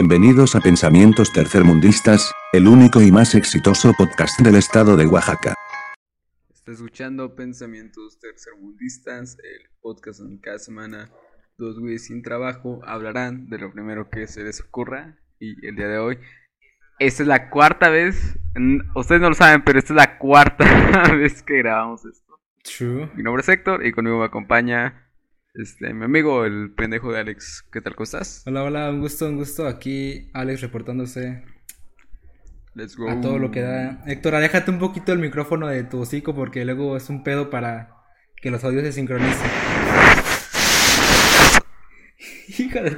Bienvenidos a Pensamientos Tercermundistas, el único y más exitoso podcast del estado de Oaxaca. Está escuchando Pensamientos Tercermundistas, el podcast en cada semana dos güeyes sin trabajo hablarán de lo primero que se les ocurra. Y el día de hoy, esta es la cuarta vez, ustedes no lo saben, pero esta es la cuarta vez que grabamos esto. True. Mi nombre es Héctor y conmigo me acompaña este, mi amigo, el pendejo de Alex. ¿Qué tal? ¿Cómo estás? Hola, hola, un gusto, un gusto. Aquí Alex reportándose Let's go. a todo lo que da. Héctor, aléjate un poquito el micrófono de tu hocico porque luego es un pedo para que los audios se sincronicen. Hija de.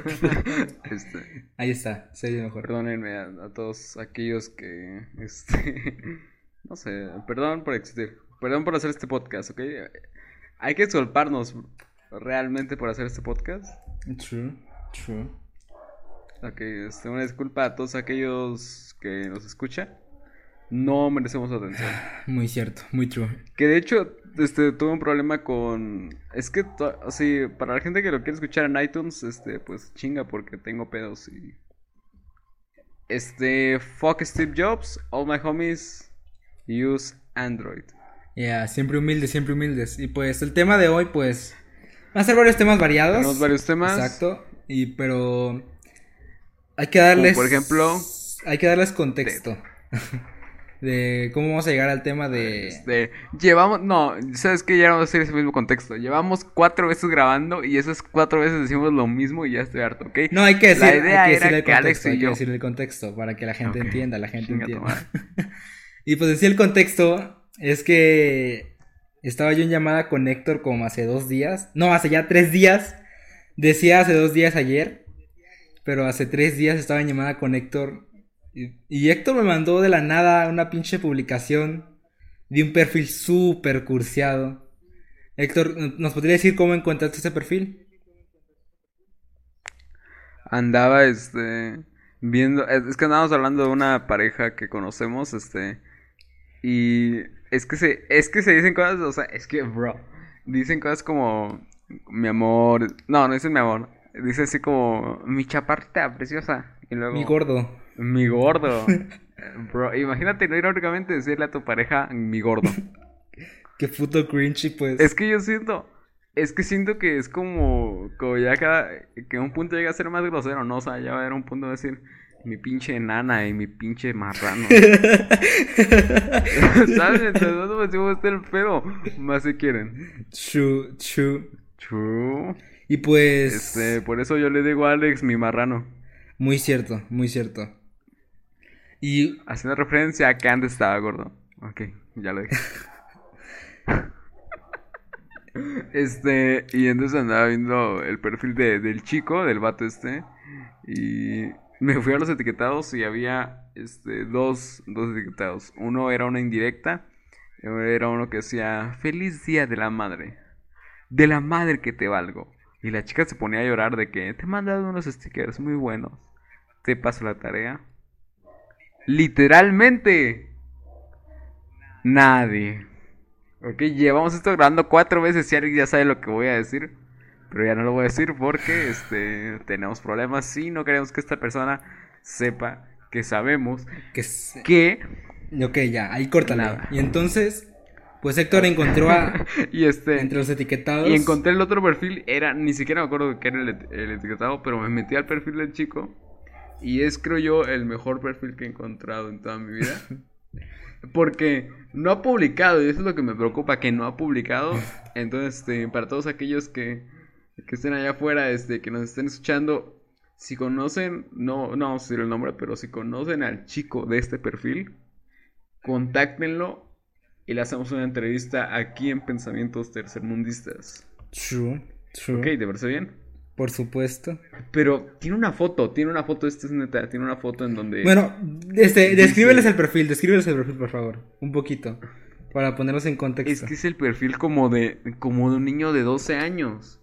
Este, Ahí está, se oye mejor. perdónenme a, a todos aquellos que, este, no sé, perdón por existir, perdón por hacer este podcast, ¿ok? Hay que disculparnos realmente por hacer este podcast. True, true. Ok, este, una disculpa a todos aquellos que nos escuchan. No merecemos atención. Muy cierto, muy true. Que de hecho, este, tuve un problema con... Es que, to- sí, para la gente que lo quiere escuchar en iTunes, este, pues chinga porque tengo pedos y... Este, fuck Steve Jobs, all my homies use Android. Ya, siempre humildes, siempre humildes. Y pues el tema de hoy, pues, van a ser varios temas variados. Tenemos varios temas. Exacto. Y pero hay que darles. Como por ejemplo, Hay que darles contexto. de cómo vamos a llegar al tema de. Este, llevamos, no, sabes que ya no vamos a hacer ese mismo contexto. Llevamos cuatro veces grabando y esas cuatro veces decimos lo mismo y ya estoy harto, ¿ok? No, hay que decir, La idea hay que era decir el que Alex contexto, y hay que yo- decir el contexto para que la gente entienda, la gente Chinga entienda. y pues decía el contexto es que estaba yo en llamada con Héctor como hace dos días, no, hace ya tres días. Decía hace dos días ayer, pero hace tres días estaba en llamada con Héctor y, Héctor me mandó de la nada una pinche publicación de un perfil súper cursiado. Héctor, ¿nos podría decir cómo encontraste ese perfil? Andaba, este, viendo, es, es que andábamos hablando de una pareja que conocemos, este, y es que se, es que se dicen cosas, o sea, es que, bro, dicen cosas como, mi amor, no, no dicen mi amor, dice así como, mi chaparrita preciosa, y luego, Mi gordo. mi gordo, bro, imagínate, no irónicamente decirle a tu pareja, mi gordo. Qué puto cringy, pues. Es que yo siento, es que siento que es como, como ya cada, que un punto llega a ser más grosero, ¿no? O sea, ya va a haber un punto de decir, mi pinche nana y mi pinche marrano. ¿Sabes? Entonces no me decimos este el pedo, más si quieren. True, true. True. Y pues. Este, por eso yo le digo a Alex mi marrano. Muy cierto, muy cierto. Y. Haciendo referencia a que antes estaba gordo. Ok, ya lo dije. Este, y entonces andaba viendo el perfil de, del chico, del vato este. Y me fui a los etiquetados y había este, dos, dos etiquetados. Uno era una indirecta. Era uno que decía, feliz día de la madre. De la madre que te valgo. Y la chica se ponía a llorar de que te he mandado unos stickers muy buenos. Te paso la tarea. Literalmente. Nadie. Ok, llevamos esto grabando cuatro veces y Alex ya sabe lo que voy a decir. Pero ya no lo voy a decir porque este, tenemos problemas y no queremos que esta persona sepa que sabemos Que se- que... Ok, ya, ahí córtale. Nada. Y entonces. Pues Héctor encontró a. Y este... entre los etiquetados. Y encontré el otro perfil, era, ni siquiera me acuerdo que era el, et- el etiquetado, pero me metí al perfil del chico. Y es, creo yo, el mejor perfil que he encontrado en toda mi vida. Porque no ha publicado, y eso es lo que me preocupa, que no ha publicado. Entonces, este, para todos aquellos que, que estén allá afuera, este, que nos estén escuchando, si conocen, no, no vamos a decir el nombre, pero si conocen al chico de este perfil, contáctenlo y le hacemos una entrevista aquí en Pensamientos Tercermundistas. True, true. Ok, ¿te parece bien? Por supuesto. Pero tiene una foto, tiene una foto, esta es neta, tiene una foto en donde... Bueno, este, descríbeles el perfil, descríbeles el perfil, por favor. Un poquito. Para ponerlos en contexto. Es que es el perfil como de, como de un niño de 12 años.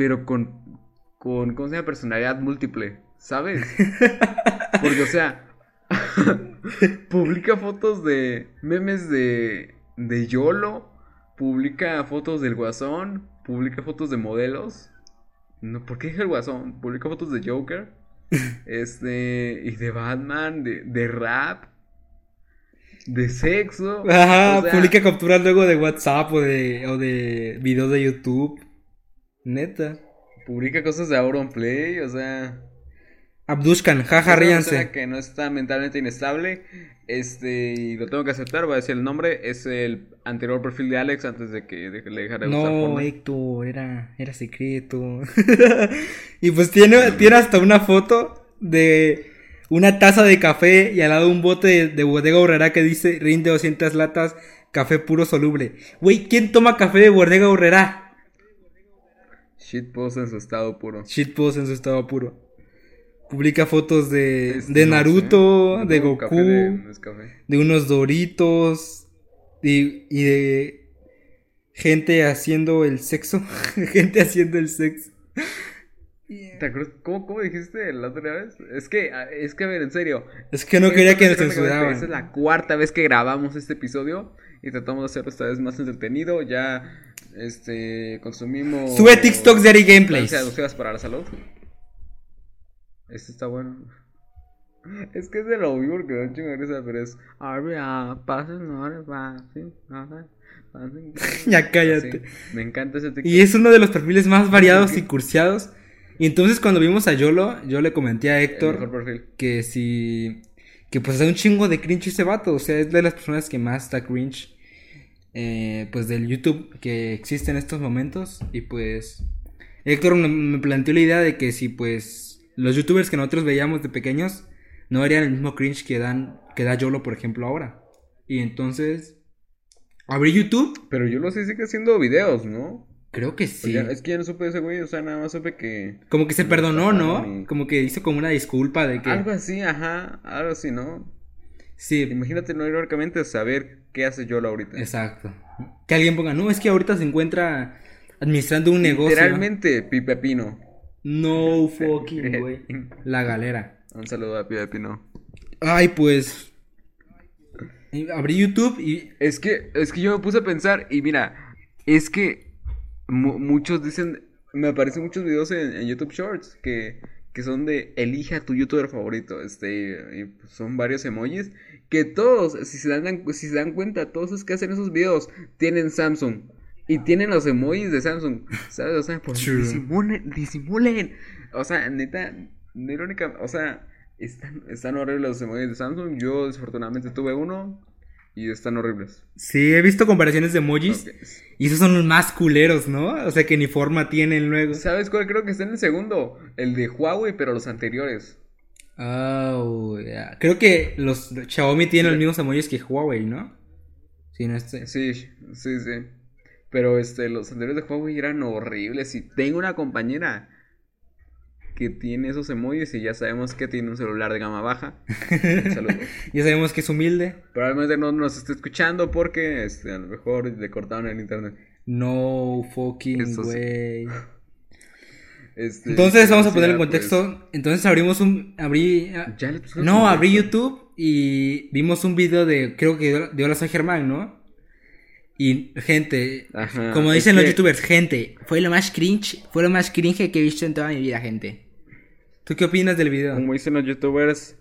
Pero con, con, ¿cómo se llama? Personalidad múltiple, ¿sabes? Porque, o sea, publica fotos de memes de, de YOLO, publica fotos del Guasón, publica fotos de modelos. No, ¿por qué dije el Guasón? Publica fotos de Joker. este, y de Batman, de, de rap, de sexo. Ajá, o sea, publica capturas luego de WhatsApp o de, o de videos de YouTube. Neta. Publica cosas de Auronplay, o sea. Abdushkan, jaja, ríanse. que no está mentalmente inestable. Este, y lo tengo que aceptar, voy a decir el nombre. Es el anterior perfil de Alex antes de que de- le dejara de gustar No. Héctor, era, era secreto. y pues tiene, tiene hasta una foto de una taza de café y al lado un bote de, de bodega horrera que dice rinde 200 latas, café puro soluble. Güey, ¿quién toma café de bodega horrera? Shitpost en su estado puro. Shitpost en su estado puro. Publica fotos de, de no Naruto, sé, de Goku, café de- de, no unos Doritos y, y de gente haciendo el sexo. gente haciendo el sexo. ¿Te acuerdas? ¿Cómo, ¿Cómo dijiste la otra vez? Es que, ah, es que, a ver, en serio. Es que no quería que nos censuraban. Esta es la cuarta vez que grabamos este episodio y tratamos de hacerlo esta vez más entretenido. Ya, este, consumimos... Sube TikToks de Ari Gameplays. nocivas para la salud. Este está bueno. Es que es de lo mismo que da un chingo de risa, pero es... Arria, pasen, no, pasen, pasen, pasen". Ya cállate. Sí, me encanta ese TikTok. Y es uno de los perfiles más variados y cursiados. Y entonces cuando vimos a Yolo, yo le comenté a Héctor que si... Que pues da un chingo de cringe ese vato. O sea, es de las personas que más está cringe. Eh, pues del YouTube que existe en estos momentos. Y pues... Héctor me, planteó la idea de que si pues los youtubers que nosotros veíamos de pequeños no harían el mismo cringe que dan que da Yolo, por ejemplo, ahora. Y entonces abrí YouTube. Pero yo lo sé, sigue haciendo videos, ¿no? Creo que Pues sí. es que ya no supe ese güey, o sea, nada más supe que... Como que se No perdonó, ¿no? y- Como que hizo como una disculpa de que... Algo así, ajá, algo así, ¿no? Sí, Imagínate, no irónicamente, saber qué hace Yolo ahorita. exacto. Que alguien ponga, no, es que ahorita se encuentra administrando un negocio. Literalmente, Pipe Pino. No fucking, güey. La galera. Un saludo a Pipe Pino. Ay, pues... Abrí YouTube y... Es que, es que yo me puse a pensar, y mira, es que mu- muchos dicen, me aparecen muchos videos en, en YouTube Shorts que, que son de elige a tu youtuber favorito, este, y son varios emojis, que todos, si se dan, si se dan cuenta, todos los que hacen esos videos tienen Samsung. Y tienen los emojis de Samsung, ¿sabes? O sea, pues disimulen, disimulen. O sea, neta, no irónica, o sea, están, están horribles los emojis de Samsung. Yo desafortunadamente tuve uno y están horribles. Sí, he visto comparaciones de emojis. Y esos son los más culeros, ¿no? O sea, que ni forma tienen luego. ¿Sabes cuál creo que está en el segundo? El de Huawei, pero los anteriores. Oh, ya. Creo que los Xiaomi tienen los mismos emojis que Huawei, ¿no? Sí, no este. Sí, sí, sí. Pero este, los anteriores de Huawei eran horribles. Y tengo una compañera que tiene esos emojis y ya sabemos que tiene un celular de gama baja. Ya sabemos que es humilde. Probablemente no nos esté escuchando porque este, a lo mejor le cortaron el internet. No fucking güey. Este, Entonces vamos a poner en pues, contexto. Entonces abrimos un. Abrí. pusimos No, abrí. YouTube y vimos un video de. Creo que de Hola Soy Germán, ¿no? Y gente. Ajá, como dicen los que- youtubers, gente. Fue lo más cringe. Fue lo más cringe que he visto en toda mi vida, gente. ¿Tú qué opinas del video? Como dicen los youtubers,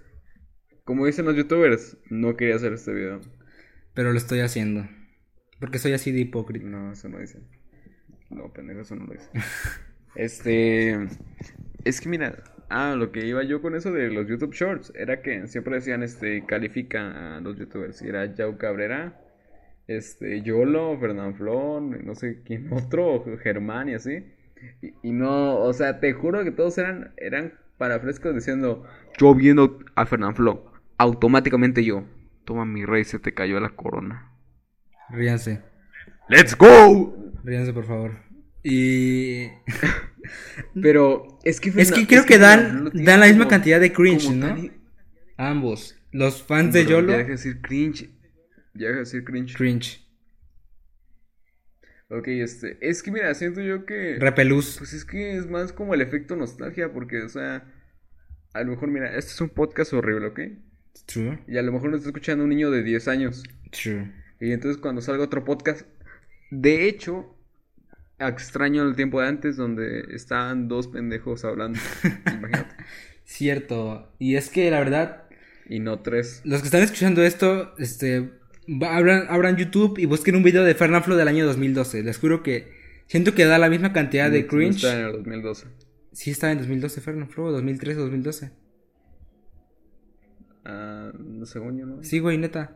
como dicen los youtubers, no quería hacer este video. Pero lo estoy haciendo. Porque soy así de hipócrita. No, eso no dice. No, pendejo, eso no lo dice. Este. Es que mira, ah, lo que iba yo con eso de los YouTube Shorts era que siempre decían, este, califica a los youtubers. Y era Yao Cabrera, este, Yolo, Fernán Flon, no sé quién otro, Germán y así. Y, y no, o sea, te juro que todos eran, eran para frescos diciendo, yo viendo a Fernán Flon, automáticamente yo, toma mi rey, se te cayó la corona. Ríanse. ¡Let's go! Ríanse, por favor. Y. Pero es que Es que creo que dan, dan la misma como- cantidad de cringe, ¿no? tan Ambos. Los fans de Bro, YOLO, Ya deja de decir cringe. Ya deja de decir cringe. cringe. Ok, este. Es que mira, siento yo que. Repelús. Pues es que es más como el efecto nostalgia, porque, o sea. A lo mejor, mira, este es un podcast horrible, ¿ok? True. Y a lo mejor lo está escuchando un niño de 10 años. True. Y entonces cuando salga otro podcast. De hecho, extraño el tiempo de antes donde estaban dos pendejos hablando. Imagínate. Cierto. Y es que la verdad, Y no tres. los que están escuchando esto, este, abran, abran YouTube y busquen un video de Fernanfloo del año 2012. Les juro que siento que da la misma cantidad de No cringe. Está en el 2012. Sí estaba en 2012 Fernanfloo, 2013, 2012. Ah, según yo, ¿no? Sí, güey, neta.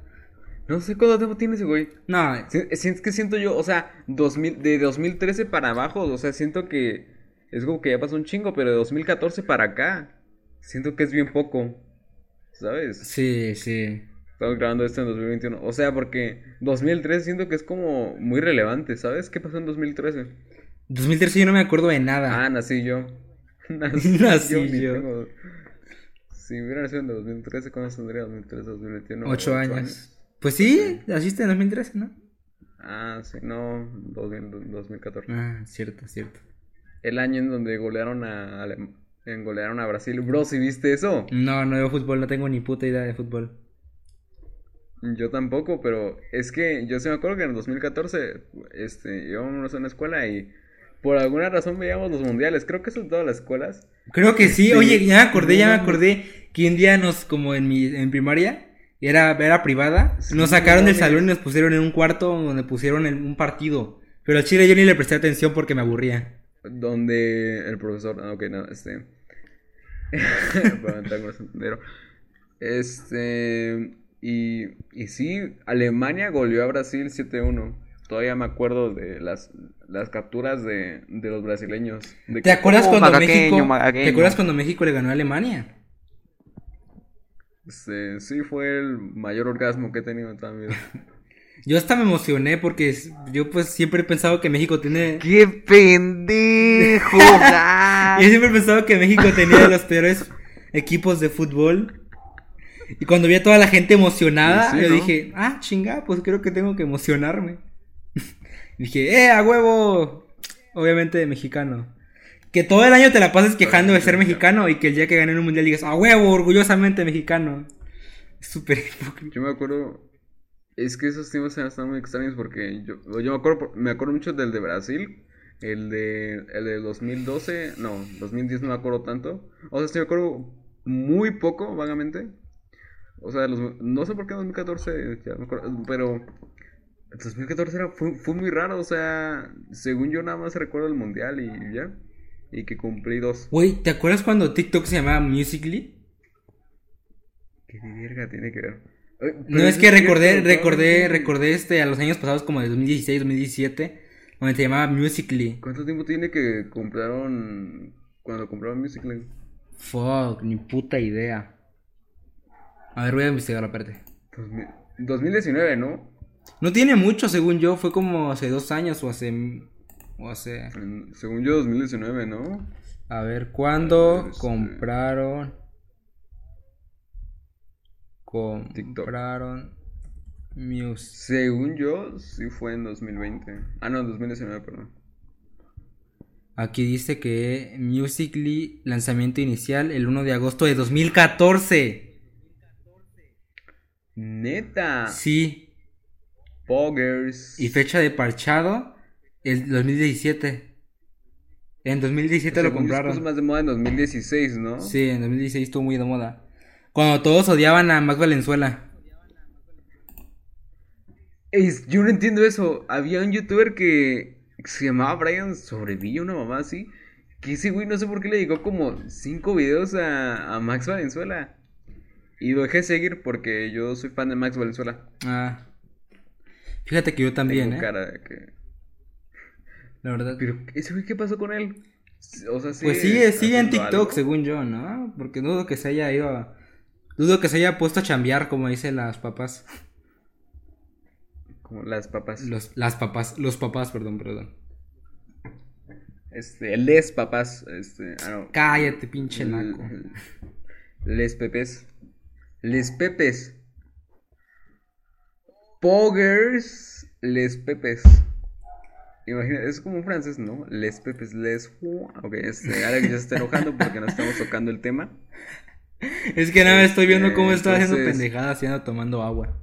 No sé cuánto tiempo tiene ese güey. No, Es que siento yo, o sea, 2000, de 2013 para abajo, o sea, siento que es como que ya pasó un chingo, pero de 2014 para acá, siento que es bien poco, ¿sabes? sí, sí. Estamos grabando esto en 2021, o sea, porque 2013 siento que es como muy relevante, ¿sabes? ¿Qué pasó en 2013? 2013 yo no me acuerdo de nada. Ah, nací yo. Nací yo. tengo- Si hubiera nacido en 2013, ¿cuándo tendría 2013, 2021? Ocho años. Pues sí, naciste en 2013, ¿no? Ah, sí, no, 2000, 2014. Ah, cierto, cierto. El año en donde golearon a, Alem- en golearon a Brasil. Bro, ¿sí viste eso? No, no veo fútbol, no tengo ni puta idea de fútbol. Yo tampoco, pero es que yo sí me acuerdo que en el 2014 este, íbamos a una escuela y por alguna razón veíamos los mundiales. Creo que eso en todas las escuelas. Creo que sí, Sí. oye, ya me acordé, ya me acordé que un día nos, como en mi, en primaria, era, era privada, Sí, nos sacaron del salón y nos pusieron en un cuarto donde pusieron en un partido. Pero al chile yo ni le presté atención porque me aburría. Donde el profesor. Ah, ok, no, este. el. Este. Y, y sí, Alemania goleó a Brasil 7-1. Todavía me acuerdo de las, las capturas de, de los brasileños. De ¿Te acuerdas "Oh, cuando México, ¿te magaqueño". acuerdas cuando México le ganó a Alemania? Este, sí, fue el mayor orgasmo que he tenido en toda mi vida. Yo hasta me emocioné porque yo pues siempre he pensado que México tiene... ¡Qué pendejo! Yo siempre he pensado que México tenía de los peores equipos de fútbol. Y cuando vi a toda la gente emocionada, Sí, yo ¿no? dije, ah, chinga, pues creo que tengo que emocionarme. dije, eh, a huevo. Obviamente de mexicano. Que todo el año te la pases quejando de ser mexicano y que el día que ganen un mundial digas, a huevo, orgullosamente mexicano. Súper hipócrita. Yo me acuerdo. Es que esos tiempos están muy extraños porque yo, yo me acuerdo me acuerdo mucho del de Brasil, el de el de 2012, no, 2010 no me acuerdo tanto. O sea, sí me acuerdo muy poco vagamente. O sea, los- no sé por qué 2014 ya me acuerdo, pero el 2014 era, fue, fue muy raro, o sea, según yo nada más recuerdo el mundial y ya y que cumplí dos. Güey, ¿te acuerdas cuando TikTok se llamaba Musically? ¿Qué verga tiene que ver? Ay, No es que recordé, recordé, recordé este a los años pasados como de 2016, 2017, donde se llamaba Musically. ¿Cuánto tiempo tiene que compraron cuando compraron Musical.ly? Fuck, ni puta idea. A ver, voy a investigar aparte. 2000 2019, ¿no? No tiene mucho, según yo, fue como hace dos años o hace... O hace... En- según yo, 2019, ¿no? A ver, ¿cuándo A ver, este- compraron... TikTok. Compraron... Music. Según yo, sí fue en 2020. Ah, no, en 2019, perdón. Aquí dice que Musically, lanzamiento inicial el 1 de agosto de 2014. Neta. Sí, Poggers. Y fecha de parchado, el 2017. En 2017 lo Según yo, se puso compraron. más de moda en 2016, ¿no? Sí, en 2016 estuvo muy de moda. Cuando todos odiaban a Max Valenzuela. Yo no entiendo eso. Había un youtuber que se llamaba Brian Sobrevilla, una mamá así. Que ese güey no sé por qué le dedicó como cinco videos a, a Max Valenzuela. Y lo dejé de seguir porque yo soy fan de Max Valenzuela. Ah. Fíjate que yo también, Tengo ¿eh? cara de que... La verdad. Pero, ¿ese güey qué pasó con él? O sea, Pues sigue, sigue en TikTok, algo? según yo, ¿no? Porque dudo que se haya ido a... Dudo que se haya puesto a chambear, como dicen las papás. Como las papas. Los, las papás, los papás, perdón, perdón. Este, les papás. Este, ah, no. Cállate, pinche naco. Les pepes. Les pepes. Poggers. Les pepes. Imagina, es como un francés, ¿no? Les pepes, les. Ok, este, Alex ya se está enojando porque no estamos tocando el tema. Es que nada, estoy viendo cómo está haciendo pendejadas y anda tomando agua.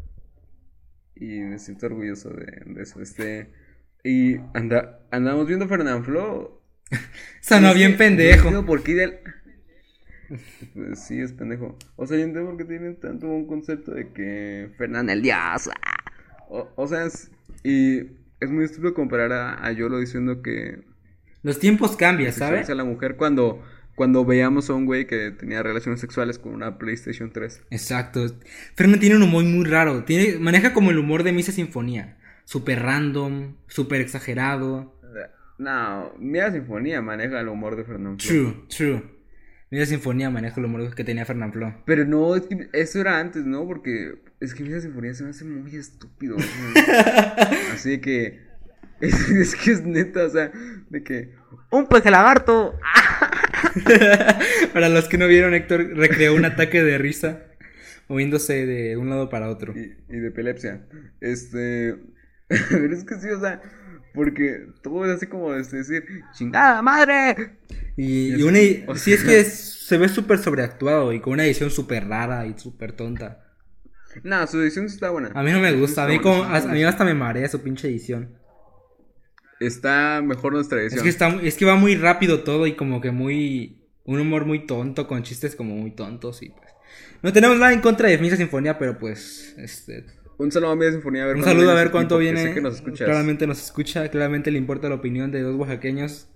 Y me siento orgulloso de, de eso. Este. Y anda, andamos viendo Fernanfloo. Sonó bien que pendejo. No por qué ideal- Pues sí, es pendejo. O sea, yo entiendo por qué tienen tanto un concepto de que Fernán el Dios. ah. O, o sea, es, y es muy estúpido comparar a, a Yolo diciendo que Los tiempos cambian, ¿sabes? a la mujer cuando, cuando veíamos a un güey que tenía relaciones sexuales con una PlayStation 3. Exacto. Fernando tiene un humor muy raro. Tiene, maneja como el humor de Misa Sinfonía. Súper random, súper exagerado. No, Mira Sinfonía maneja el humor de Fernando. True, true. Misa Sinfonía maneja el humor que tenía Fernán Flo. Pero no, es que eso era antes, ¿no? Porque es que Misa Sinfonía se me hace muy estúpido. o sea, Así de que. Es, es que es neta, o sea, de que. ¡Un peje lagarto! Para los que no vieron, Héctor recreó un ataque de risa moviéndose de un lado para otro. y, y de epilepsia. Este. Pero es que sí, o sea, porque todo es así como este, decir, ¡chingada madre! Y, Y una, o sí es que es- se ve súper sobreactuado y con una edición súper rara y súper tonta. No, su edición sí está buena. A mí no me gusta, a mí, como, a, mí hasta me marea su pinche edición. Está mejor nuestra edición. Es que, está, es que va muy rápido todo y como que muy... Un humor muy tonto, con chistes como muy tontos y pues... No tenemos nada en contra de Misa Sinfonía, pero pues... Este, Un saludo a Media Sinfonía. A ver un saludo a ver cuánto viene. Sé que nos. Claramente nos escucha, claramente le importa la opinión de dos oaxaqueños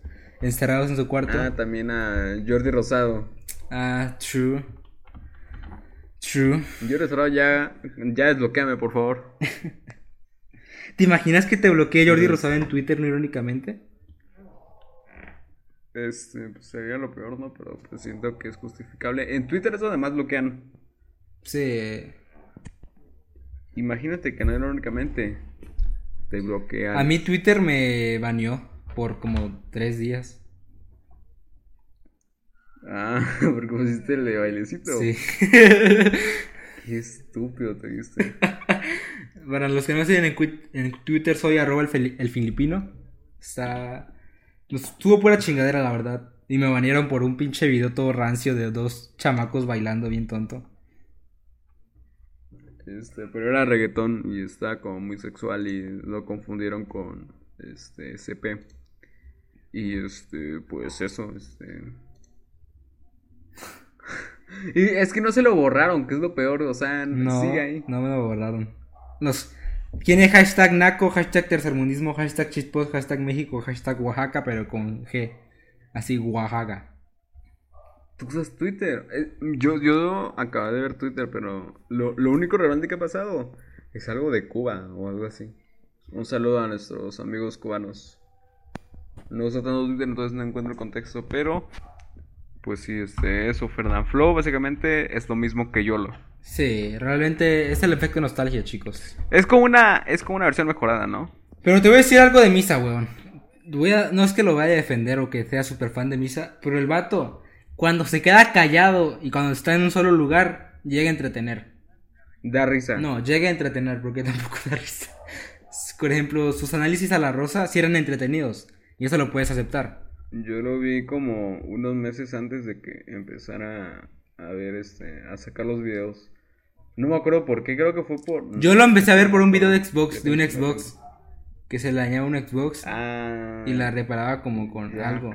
encerrados en su cuarto. Ah, también a Jordi Rosado. Ah, true. True. Jordi Rosado ya, ya desbloqueame, por favor. ¿Te imaginas que te bloquee Jordi. Rosado en Twitter, no irónicamente? Este, pues sería lo peor, ¿no? Pero pues siento que es justificable. En Twitter eso además bloquean. Sí. Imagínate que no irónicamente te bloquean. A mí Twitter me baneó por como tres días. Ah, porque pusiste el de bailecito. Sí. Qué estúpido te viste. Para los que no siguen en, Twitter, soy arroba el, filipino. Está... Estuvo pura chingadera, la verdad. Y me banearon por un pinche video todo rancio de dos chamacos bailando bien tonto. Este, pero era reggaetón y está como muy sexual y lo confundieron con este CP. Y este, pues eso, este. Y es que no se lo borraron, que es lo peor, o sea, No, sigue ahí. no me lo borraron. Los... Tiene hashtag naco, hashtag tercermundismo, hashtag chitpost, hashtag México, hashtag Oaxaca, pero con G. Así, Oaxaca. Tú usas Twitter. Eh, Yo, yo acabo de ver Twitter, pero lo, lo único relevante que ha pasado es algo de Cuba o algo así. Un saludo a nuestros amigos cubanos. No uso tanto Twitter, entonces no encuentro el contexto, pero pues sí, este, eso, Fernand Flow básicamente es lo mismo que YOLO. Sí, realmente es el efecto nostalgia, chicos. Es como una, es como una versión mejorada, ¿no? Pero te voy a decir algo de Misa, weón. Voy a, no es que lo vaya a defender o que sea súper fan de Misa, pero el vato, cuando se queda callado y cuando está en un solo lugar, llega a entretener. Da risa. No, llega a entretener porque tampoco da risa. Por ejemplo, sus análisis a la rosa sí eran entretenidos. Y eso lo puedes aceptar. Yo lo vi como unos meses antes de que empezara a ver este, a sacar los videos. No me acuerdo por qué, creo que fue por... Yo lo empecé a ver por un video de Xbox, de un Xbox, que se le dañaba un Xbox Ah, y la reparaba como con ya. algo.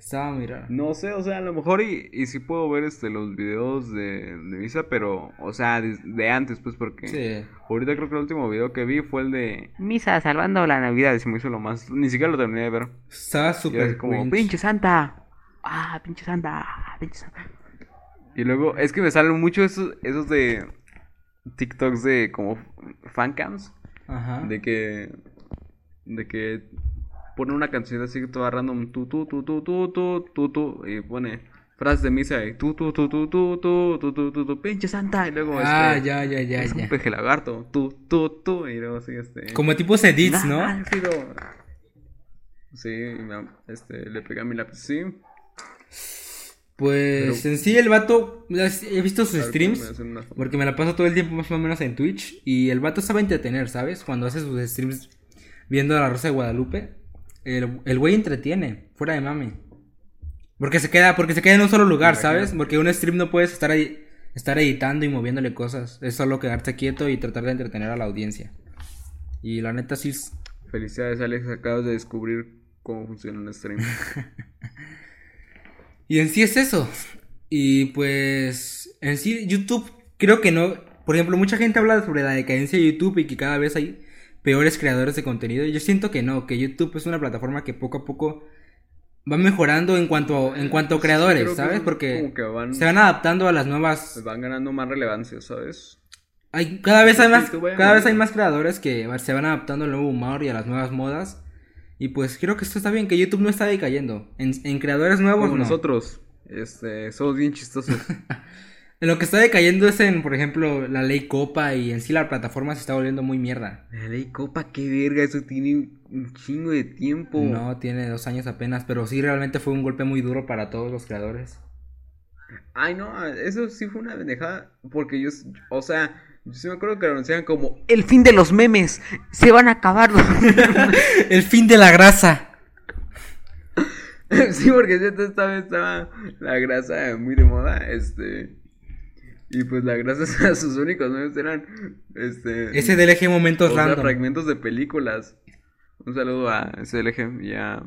Estaba muy raro. No sé, o sea, a lo mejor y, y sí puedo ver este los videos de, de Misa, pero, o sea, de, de antes, pues, porque Sí. ahorita creo que el último video que vi fue el de Misa salvando la Navidad, y se me hizo lo más, ni siquiera lo terminé de ver. Estaba súper como, cringe. pinche santa, ah, pinche santa, pinche santa. Y luego, es que me salen mucho esos, esos de TikToks de como fancams. Ajá. De que. De que pone una canción así toda random. Tu, tu, tu, tu, tu, tu, tu, tu. Y pone frases de misa. Y tu, tu, tu, tu, tu, tu, tu, tu, tu, tu, pinche santa. Y luego Ah, este. ya, ya, ya, es un ya. peje lagarto. Tu, tu, tu. Y luego así este. Como tipo edits, ¿no? Sí, este, le pegué a mi lápiz. Sí. Pues Pero- en sí el vato, he visto sus streams, me porque me la paso todo el tiempo más o menos en Twitch, y el vato sabe entretener, ¿sabes? Cuando hace sus streams viendo a la Rosa de Guadalupe, el, el güey entretiene, fuera de mami. Porque se queda, porque se queda en un solo lugar, ¿sabes? Porque un stream no puedes estar ahí, estar editando y moviéndole cosas, es solo quedarte quieto y tratar de entretener a la audiencia. Y la neta sí es- Felicidades, Alex. Acabas de descubrir cómo funciona un stream. Y en sí es eso. Y pues, en sí, YouTube, creo que no. Por ejemplo, mucha gente habla sobre la decadencia de YouTube y que cada vez hay peores creadores de contenido. Yo siento que no, que YouTube es una plataforma que poco a poco va mejorando en cuanto, en cuanto a creadores, ¿sabes? Porque van, se van adaptando a las nuevas. van ganando más relevancia, ¿sabes? Hay, cada vez hay más, cada vez hay moviendo. más creadores que se van adaptando al nuevo humor y a las nuevas modas. Y pues creo que esto está bien, que YouTube no está decayendo. En, en creadores nuevos, Como no. nosotros, este, somos bien chistosos. En lo que está decayendo es en, por ejemplo, la ley Copa y en sí la plataforma se está volviendo muy mierda. La ley Copa, qué verga, eso tiene un chingo de tiempo. No, tiene dos años apenas, pero sí realmente fue un golpe muy duro para todos los creadores. Ay, no, eso sí fue una pendejada. Porque yo, o sea, yo sí me acuerdo que lo anunciaban como el fin de los memes. Se van a acabar El fin de la grasa. Sí, porque esta vez estaba la grasa muy de moda, este. Y pues la grasa, sus únicos memes eran, este. Ese DLG momentos random. fragmentos de películas. Un saludo a SLG y a,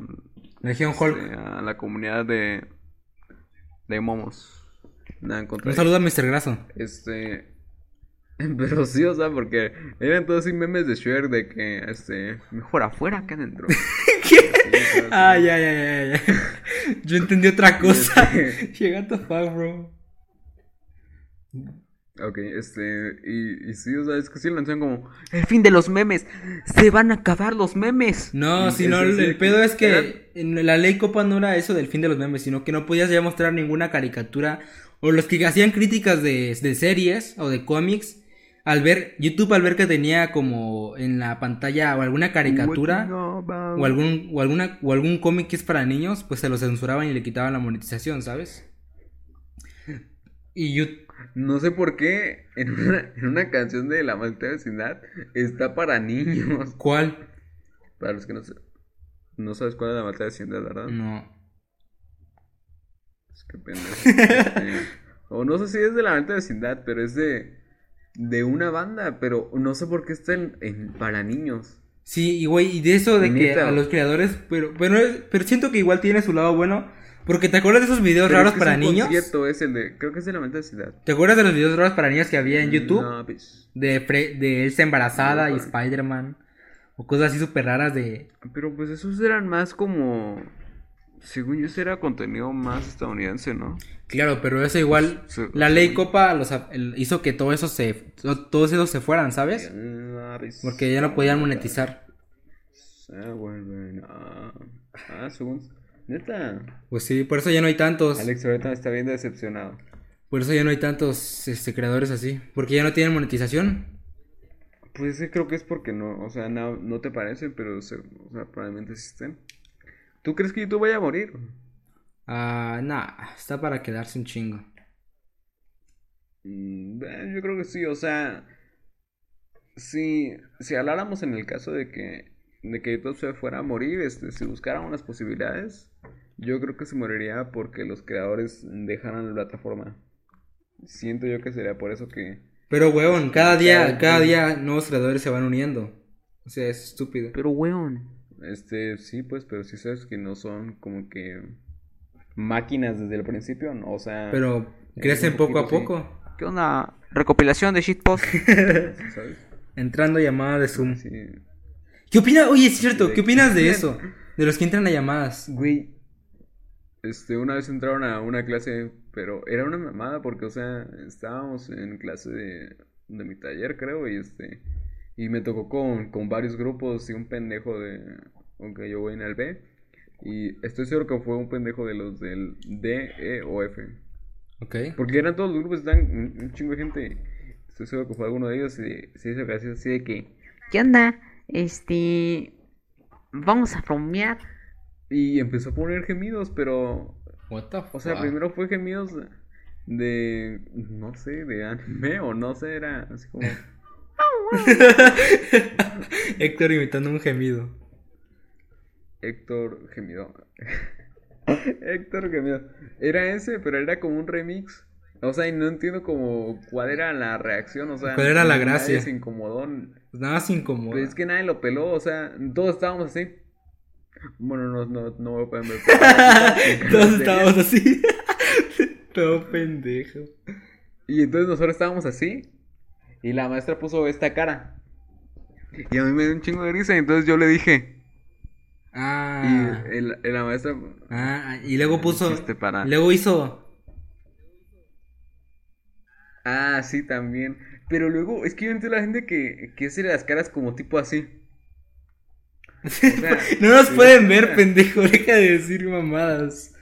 Legion Hulk. este, a la comunidad de. de momos. Nada Un saludo a Mr. Graso. Este. Pero sí, o sea, porque eran todos así memes de Shrek de que, este. Mejor afuera que adentro. ¿Qué? Ah, ya, ya, ya, ya. Yo entendí otra cosa. Este- Llega the fuck, bro. Ok, este, y, y sí, o sea, es que sí lo anuncian como el fin de los memes, se van a acabar los memes. No, si no, el, pedo es que en la ley Copa no era eso del fin de los memes, sino que no podías ya mostrar ninguna caricatura. O los que hacían críticas de, de series o de cómics, al ver, YouTube al ver que tenía como en la pantalla o alguna caricatura o algún, o alguna, o algún cómic que es para niños, pues se lo censuraban y le quitaban la monetización, ¿sabes? Y YouTube. No sé por qué en una, en una canción de La Maldita Vecindad está para niños. ¿Cuál? Para los que no sé, no sabes cuál es La Maldita Vecindad, ¿verdad? No. Es que pendejo. Este, o no sé si es de La Maldita Vecindad, pero es de, de una banda, pero no sé por qué está en, en- para niños. Sí, y güey, y de eso de que a los creadores, pero, pero, pero siento que igual tiene su lado bueno, porque te acuerdas de esos videos Pero raros es que es para un niños? concierto, es el de, creo que es de La Vecindad. ¿Te acuerdas de los videos raros para niños que había en YouTube? No, pues. De, Fre- de Elsa embarazada y No, para- Spider-Man, o cosas así súper raras de... Pero pues esos eran más como. Según yo, ese era contenido más estadounidense, ¿no? Claro, pero eso igual, Sí, la sí. ley Copa los, hizo que todo eso se, to- todos esos se fueran, ¿sabes? Ah, pues, Porque ya no podían monetizar. Se vuelven a- Ah, según. Neta. Pues sí, por eso ya no hay tantos. Alex ahorita está bien decepcionado. Por eso ya no hay tantos este, creadores así. Porque ya no tienen monetización. Pues sí, creo que es porque no, o sea, no, no te parecen, pero se- o sea, probablemente existen. ¿Tú crees que YouTube vaya a morir? Ah, nah, está para quedarse un chingo. Mm, eh, yo creo que sí, o sea, si, si habláramos en el caso de que, de que YouTube se fuera a morir, este, si buscaran unas posibilidades, yo creo que se moriría porque los creadores dejaran la plataforma. Siento yo que sería por eso que... Pero, weón, cada día, cada sí. día nuevos creadores se van uniendo. O sea, es estúpido. Pero, weón. Este, sí, pues, pero si sabes que no son como que máquinas desde el principio, ¿no? o sea... Pero Eh, crecen poco a sí. poco. ¿Qué onda? Recopilación de shitpost. ¿Sabes? Entrando llamada de Zoom. Sí. ¿Qué opinas? Oye, es cierto, ¿qué opinas de eso? De los que entran a llamadas. Güey, este, una vez entraron a una clase, pero era una mamada porque, o sea, estábamos en clase de, de mi taller, creo, y este, y me tocó con, con varios grupos y un pendejo de, aunque yo voy en el B, y estoy seguro que fue un pendejo de los del D, E o F, Ok. porque eran todos los grupos, están un, un chingo de gente, estoy seguro que fue alguno de ellos y se hizo casi así de que, ¿Qué onda? Este. Vamos a bromear. y empezó a poner gemidos, pero What the O sea, fuck? primero fue gemidos de, no sé, de anime o no sé, era así como... Héctor imitando un gemido. Héctor Gemido. Héctor Gemido. Era ese, pero era como un remix. O sea, y no entiendo como cuál era la reacción, o sea... ¿Cuál era la nadie gracia? se incomodó. Pues nada más incómodo. Pues es que nadie lo peló, o sea, todos estábamos así. Bueno, no, no, no me pueden ver. Todos estábamos así. Todo pendejo. Y entonces nosotros estábamos así. Y la maestra puso esta cara. Y a mí me dio un chingo de risa. Y entonces yo le dije. Ah. Y el- el- la maestra. Ah, y luego puso. chiste para- Luego hizo. Ah, sí, también. Pero luego, es que yo entiendo a la gente que, que hace las caras como tipo así. O sea, No nos pueden ver, pendejo. Deja de decir mamadas.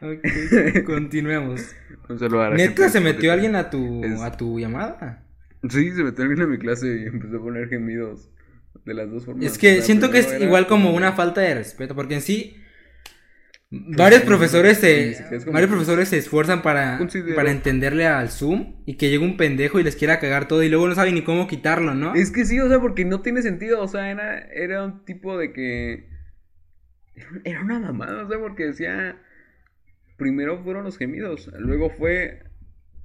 Ok, continuemos. un saludo a la gente ¿Neta de se metió alguien a tu, Es- a tu llamada? Sí, se metió alguien a mi clase y empezó a poner gemidos. De las dos formas. Es que O sea, siento que es igual como una falta de respeto, porque en sí varios profesores se varios profesores se esfuerzan para, para entenderle al Zoom y que llegue un pendejo y les quiera cagar todo y luego no saben ni cómo quitarlo, ¿no? Es que sí, o sea, porque no tiene sentido. O sea, era, era un tipo de que. Era una mamada, o sea, porque decía. Primero fueron los gemidos, luego fue.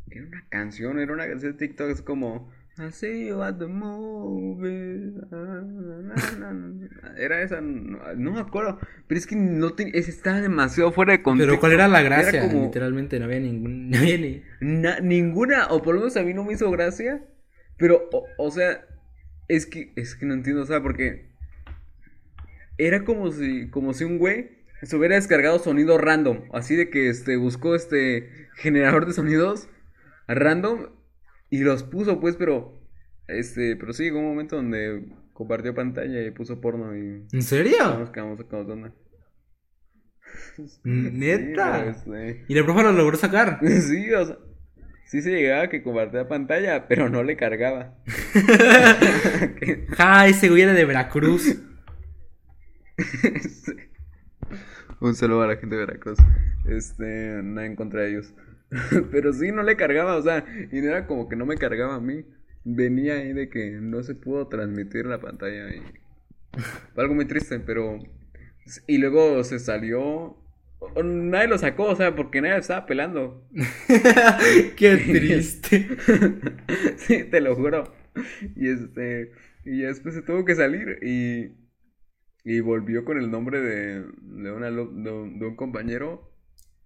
Era una canción, era una canción de TikTok, es como. I see you at the movie. na, na, na". Era esa, no, no me acuerdo. Pero es que no tenía. Estaba demasiado fuera de contexto. Pero ¿cuál era la gracia? como- Literalmente no había ningún no había ni Na- ninguna, o por lo menos a mí no me hizo gracia. Pero, o, o sea, es que, es que no entiendo, o sea, porque era como si, como si un güey se hubiera descargado sonido random. Así de que este buscó este generador de sonidos random y los puso, pues, pero. Este, pero sí, llegó un momento donde compartió pantalla y puso porno y. ¿En serio? Nos quedamos sacados de onda. ¿Neta? Sí, Y la profe lo logró sacar. Sí, o sea, sí se llegaba que compartía pantalla, pero no le cargaba. Ja, ese güey era de Veracruz. Un saludo a la gente de Veracruz. Este, nada en contra de ellos. Pero sí, no le cargaba, o sea, y no era como que no me cargaba a mí. Venía ahí de que no se pudo transmitir la pantalla y fue algo muy triste, pero y luego se salió nadie lo sacó, o sea, porque nadie estaba pelando. Qué triste. sí, te lo juro. Y este, y después se tuvo que salir y, y volvió con el nombre de, de, una de, de un compañero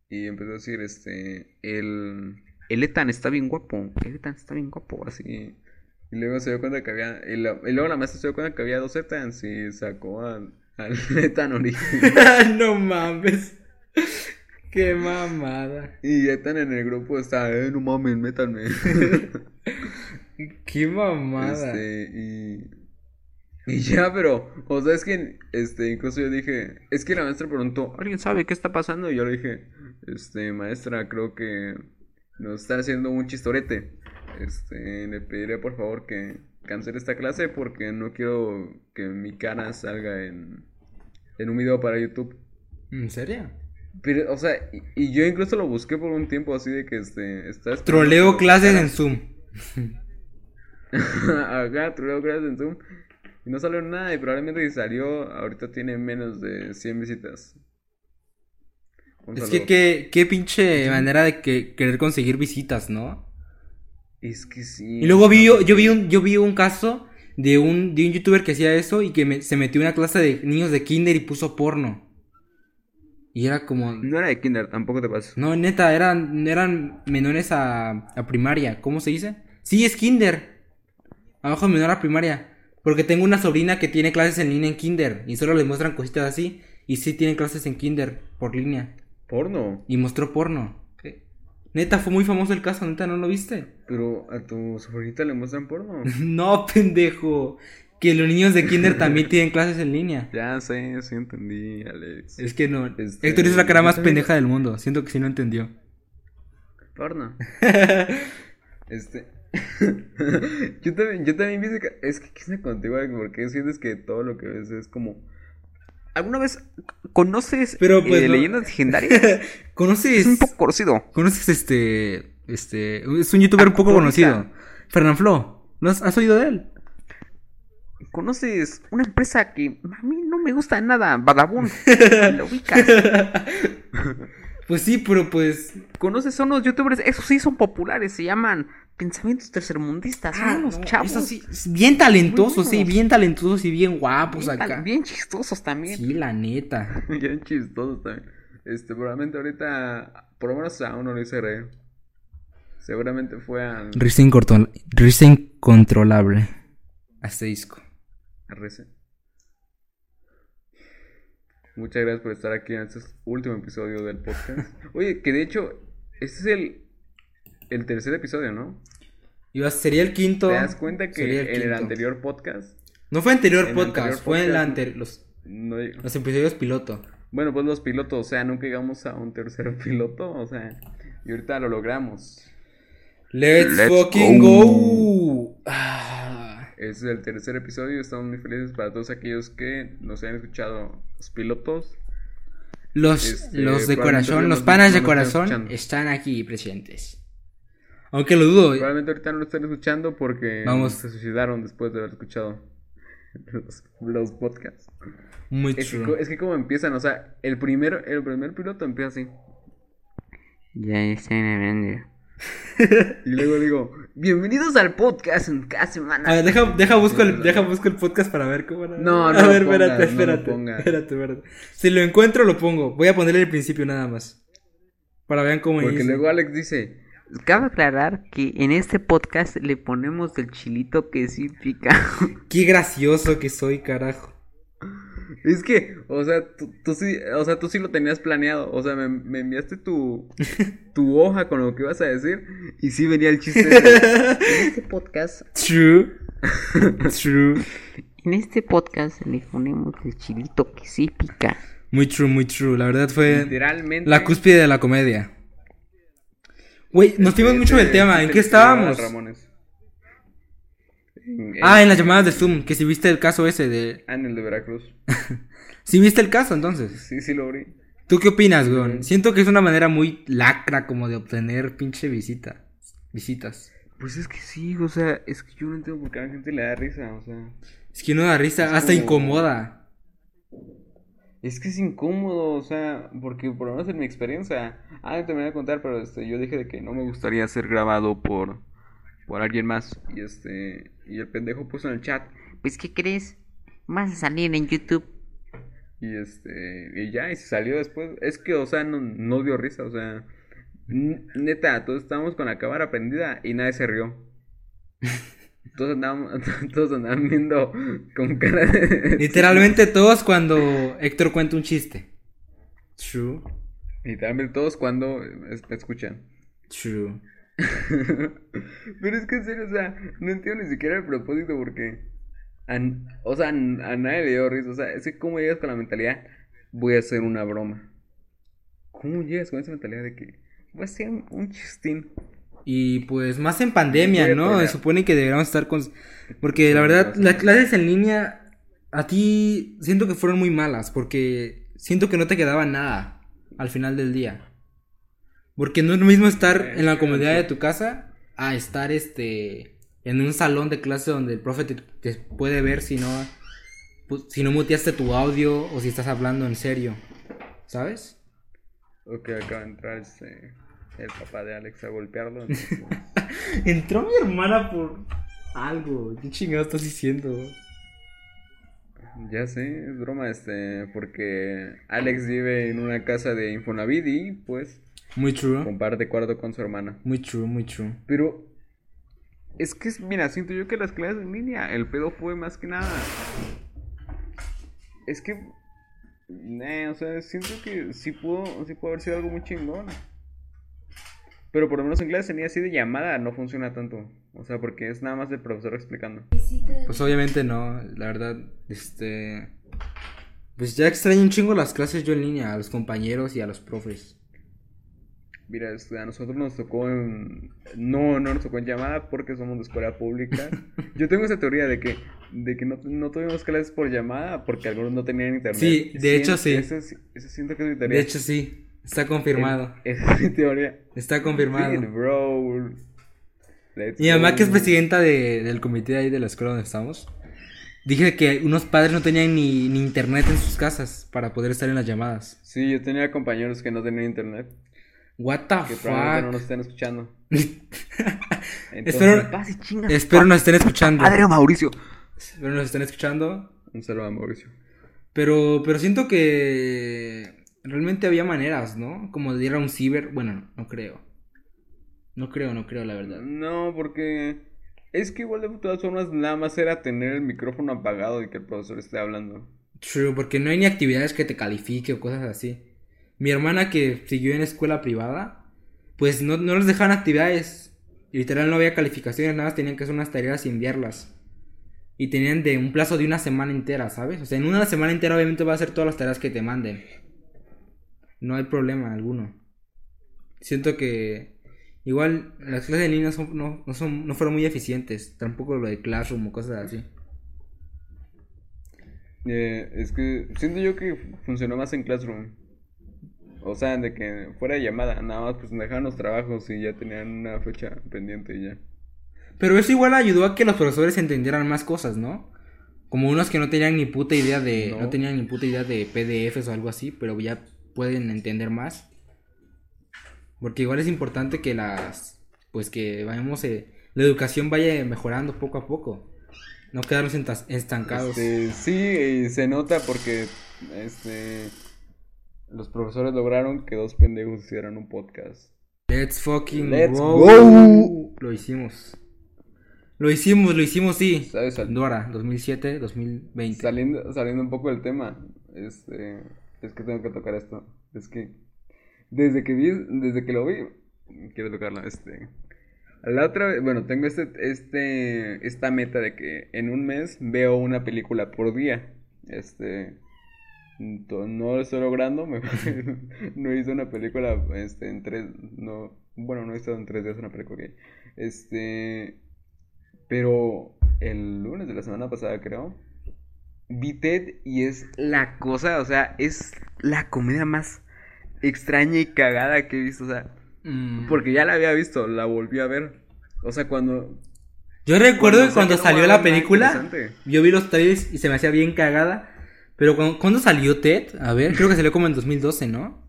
y empezó a decir, este, el, el Ethan está bien guapo, el Ethan está bien guapo, así. Y luego se dio cuenta que había, y, la- y luego la maestra se dio cuenta que había dos Ethans y sacó al, al Ethan original. no mames. Qué mamada. Y Ethan en el grupo está, eh, no mames, métanme. Qué mamada. Este, y. Y ya, pero, o sea, es que, este, incluso yo dije, es que la maestra preguntó, ¿alguien sabe qué está pasando? Y yo le dije, este, maestra, creo que nos está haciendo un chistorete. Este, le pediré por favor que cancele esta clase porque no quiero que mi cara salga en, en un video para YouTube. ¿En serio? Pero, o sea, y, y yo incluso lo busqué por un tiempo así de que, este, está esperando Troleo clases en Zoom. Acá, troleo clases en Zoom. Y no salió nada. Y probablemente si salió, ahorita tiene menos de 100 visitas. Un Es que qué, qué pinche manera de que querer conseguir visitas, ¿no? Es que sí. Y luego vi yo, yo vi un, yo vi un caso de un, de un youtuber que hacía eso y que me- se metió en una clase de niños de kinder y puso porno. Y era como, No era de Kinder, tampoco te pases. no, neta, eran, eran menores a, a primaria, ¿cómo se dice? Sí, es kinder. Abajo menor a primaria. Porque tengo una sobrina que tiene clases en línea en kinder y solo les muestran cositas así. Y sí tienen clases en kinder por línea. Porno. Y mostró porno. Neta, fue muy famoso el caso, neta, ¿no lo viste? Pero a tu sobrinita le muestran porno. No, pendejo. Que los niños de kinder también tienen clases en línea. ya sé, sí entendí, Alex. Es que no. Este, Héctor hizo la cara más también- pendeja del mundo. Siento que sí no entendió. Porno. este. yo también, yo también ese ca- Es que, ¿qué es contigo? Porque sientes que todo lo que ves es como. ¿Alguna vez conoces Pero, pues, eh, no- leyendas legendarias? ¿Conoces? es un poco conocido. ¿Conoces este. Este. Es un youtuber un poco Acuatónica. conocido. Fernanfloo. ¿No has, has oído de él? ¿Conoces una empresa que a mí no me gusta nada? Badabun. ¿Lo ubicas? Pues sí, pero pues. ¿Conoces a unos youtubers? Esos sí son populares. Se llaman Pensamientos Tercermundistas. Son unos Ah, no, chavos. Sí. Bien talentosos, sí. Bien talentosos y bien guapos bien, acá. bien chistosos también. Sí, la neta. Bien chistosos también. Este, probablemente ahorita, por lo menos a uno le hice reír. Seguramente fue al Risa, incontrol- risa incontrolable. A Rece. Muchas gracias por estar aquí en este último episodio del podcast. Oye, que de hecho, este es el, el tercer episodio, ¿no? Iba, sería el quinto. ¿Te das cuenta que sería en el anterior podcast No fue anterior podcast, anterior fue en la podcast- anterior. Los, no los episodios piloto. Bueno, pues los pilotos, o sea, nunca llegamos a un tercer piloto, o sea, y ahorita lo logramos. Let's, Let's fucking go. go. Ah. Este es el tercer episodio, estamos muy felices para todos aquellos que nos hayan escuchado los pilotos. Los, Este, los de corazón, los panas de corazón están aquí presentes. Aunque lo dudo. Probablemente ahorita no lo estén escuchando porque Vamos. se suicidaron después de haber escuchado los, los podcasts. Muy Es que, true. es que como empiezan, o sea, el primero, el primer piloto empieza así. Ya están hablando. Y luego digo, bienvenidos al podcast en cada semana. A ver, deja, deja, busco el, deja busco el podcast para ver cómo era. No, no A lo ver, pongas, espérate, no lo espérate. espérate, espérate. Si lo encuentro, lo pongo. Voy a ponerle el principio nada más. Para vean cómo Porque inicia. luego Alex dice, Cabe aclarar que en este podcast le ponemos el chilito que sí pica. Qué gracioso que soy, carajo. Es que, o sea, tú, tú sí, o sea, tú sí lo tenías planeado. O sea, me, me enviaste tu, tu hoja con lo que ibas a decir. Y sí venía el chiste. de- En este podcast, True. True. en este podcast le ponemos el chilito que sí pica. Muy true, muy true. La verdad fue literalmente. la cúspide de la comedia. Güey, nos fuimos Este- mucho del tema. ¿En qué estábamos? Ramones. Ah, en las llamadas de Zoom. Que si viste el caso ese de. Ah, en el de Veracruz. Si viste el caso, entonces. Sí, sí lo abrí. ¿Tú qué opinas, güey? Siento que es una manera muy lacra como de obtener pinche visita. Visitas. Pues es que sí, o sea, es que yo no entiendo por qué a la gente le da risa, o sea. Es que uno da risa, hasta como- incomoda. Es que es incómodo, o sea, porque por lo menos en mi experiencia, ah, te voy a contar, pero este, yo dije de que no me gustaría ser grabado por, por alguien más, y este, y el pendejo puso en el chat, Pues, ¿qué crees? Vas a salir en YouTube. y este, y ya, y se salió después, es que, o sea, no, no dio risa, o sea, neta, todos estábamos con la cámara prendida y nadie se rió. Todos andaban, todos andaban viendo con cara de... Literalmente todos cuando Héctor cuenta un chiste. True. Literalmente todos cuando es- escuchan. True. Pero es que en serio, o sea, no entiendo ni siquiera el propósito porque. a- o sea, a nadie le dio risa. O sea, es que cómo llegas con la mentalidad, voy a hacer una broma. ¿Cómo llegas con esa mentalidad de que voy a hacer un, un chistín? Y pues más en pandemia, ¿no? Se supone que deberíamos estar con... Porque la verdad, las clases en línea a ti siento que fueron muy malas porque siento que no te quedaba nada al final del día. Porque no es lo mismo estar en la comodidad de tu casa a estar este en un salón de clase donde el profe te, te puede ver si no pues, si no muteaste tu audio o si estás hablando en serio. ¿Sabes? Ok, acaba de entrar este, el papá de Alex a golpearlo. entonces- Entró mi hermana por algo. ¿Qué chingado estás diciendo? ya sé, es broma, este, porque Alex vive en una casa de Infonavit y pues Muy true. comparte cuarto con su hermana. Muy true, muy true. Pero es que, mira, siento yo que las clases en línea, el pedo fue más que nada. Es que, eh, o sea, siento que sí pudo, sí pudo haber sido algo muy chingón. Pero por lo menos en en línea así de llamada no funciona tanto. O sea, porque es nada más el profesor explicando. Pues obviamente no, la verdad, este... Pues ya extraño un chingo las clases yo en línea, a los compañeros y a los profes. Mira, este, a nosotros nos tocó en... No, no nos tocó en llamada porque somos de escuela pública. Yo tengo esa teoría de que, de que no, no tuvimos clases por llamada porque algunos no tenían internet. Sí, de hecho, sí. Eso, sí- eso siento que es mi teoría. De hecho sí, está confirmado. Esa es mi teoría. Está Sí, confirmado. bro. Let's Mi mamá, que es presidenta de- del comité de ahí de la escuela donde estamos, dije que unos padres no tenían ni, ni internet en sus casas para poder estar en las llamadas. Sí, yo tenía compañeros que no tenían internet. What the Que probablemente no fuck. nos estén escuchando. Espero- chingas. Espero nos estén escuchando. Padre Mauricio. Espero nos estén escuchando. Un saludo a Mauricio. Pero, pero siento que realmente había maneras, ¿no? Como de ir a un ciber. Bueno, no creo. No creo, no creo, la verdad. No, porque es que igual de todas formas nada más era tener el micrófono apagado y que el profesor esté hablando. True, porque no hay ni actividades que te califique o cosas así. Mi hermana que siguió en escuela privada, pues no, no les dejaban actividades. Y literal no había calificaciones, nada más tenían que hacer unas tareas y enviarlas. Y tenían de un plazo de una semana entera, ¿sabes? O sea, en una semana entera obviamente va a hacer todas las tareas que te manden. No hay problema alguno. Siento que igual las clases en línea son- no, no, son, no fueron muy eficientes. Tampoco lo de Classroom o cosas así. Eh, es que siento yo que funcionó más en Classroom. O sea, de que fuera de llamada, nada más pues dejaban los trabajos y ya tenían una fecha pendiente y ya. Pero eso igual ayudó a que los profesores entendieran más cosas, ¿no? Como unos que no tenían ni puta idea de. No, No. tenían ni puta idea de PDFs o algo así, pero ya pueden entender más. Porque igual es importante que las. Pues que vayamos. eh, la educación vaya mejorando poco a poco. No quedarnos estancados. Este, sí, se nota porque este los profesores lograron que dos pendejos hicieran un podcast. Let's fucking Let's go. go. Lo hicimos. Lo hicimos, lo hicimos, sí. ¿Sabes? Dora, 2007, 2020. Saliendo, saliendo un poco del tema, este, es que tengo que tocar esto. Es que desde que vi, desde que lo vi, quiero tocarlo. Este, la otra vez, bueno, tengo este, este, esta meta de que en un mes veo una película por día. Este, no lo estoy logrando. me- no hice una película, este, en tres, no, bueno, no he estado en tres días una película. Este, pero el lunes de la semana pasada, creo, vi Ted y es la cosa, o sea, es la comedia más extraña y cagada que he visto, o sea, Mm. porque ya la había visto, la volví a ver. O sea, cuando Yo recuerdo cuando que salió la película, yo vi los trailers y se me hacía bien cagada. Pero cuando, ¿cuándo salió Ted? A ver, creo que salió como en 2012, ¿no?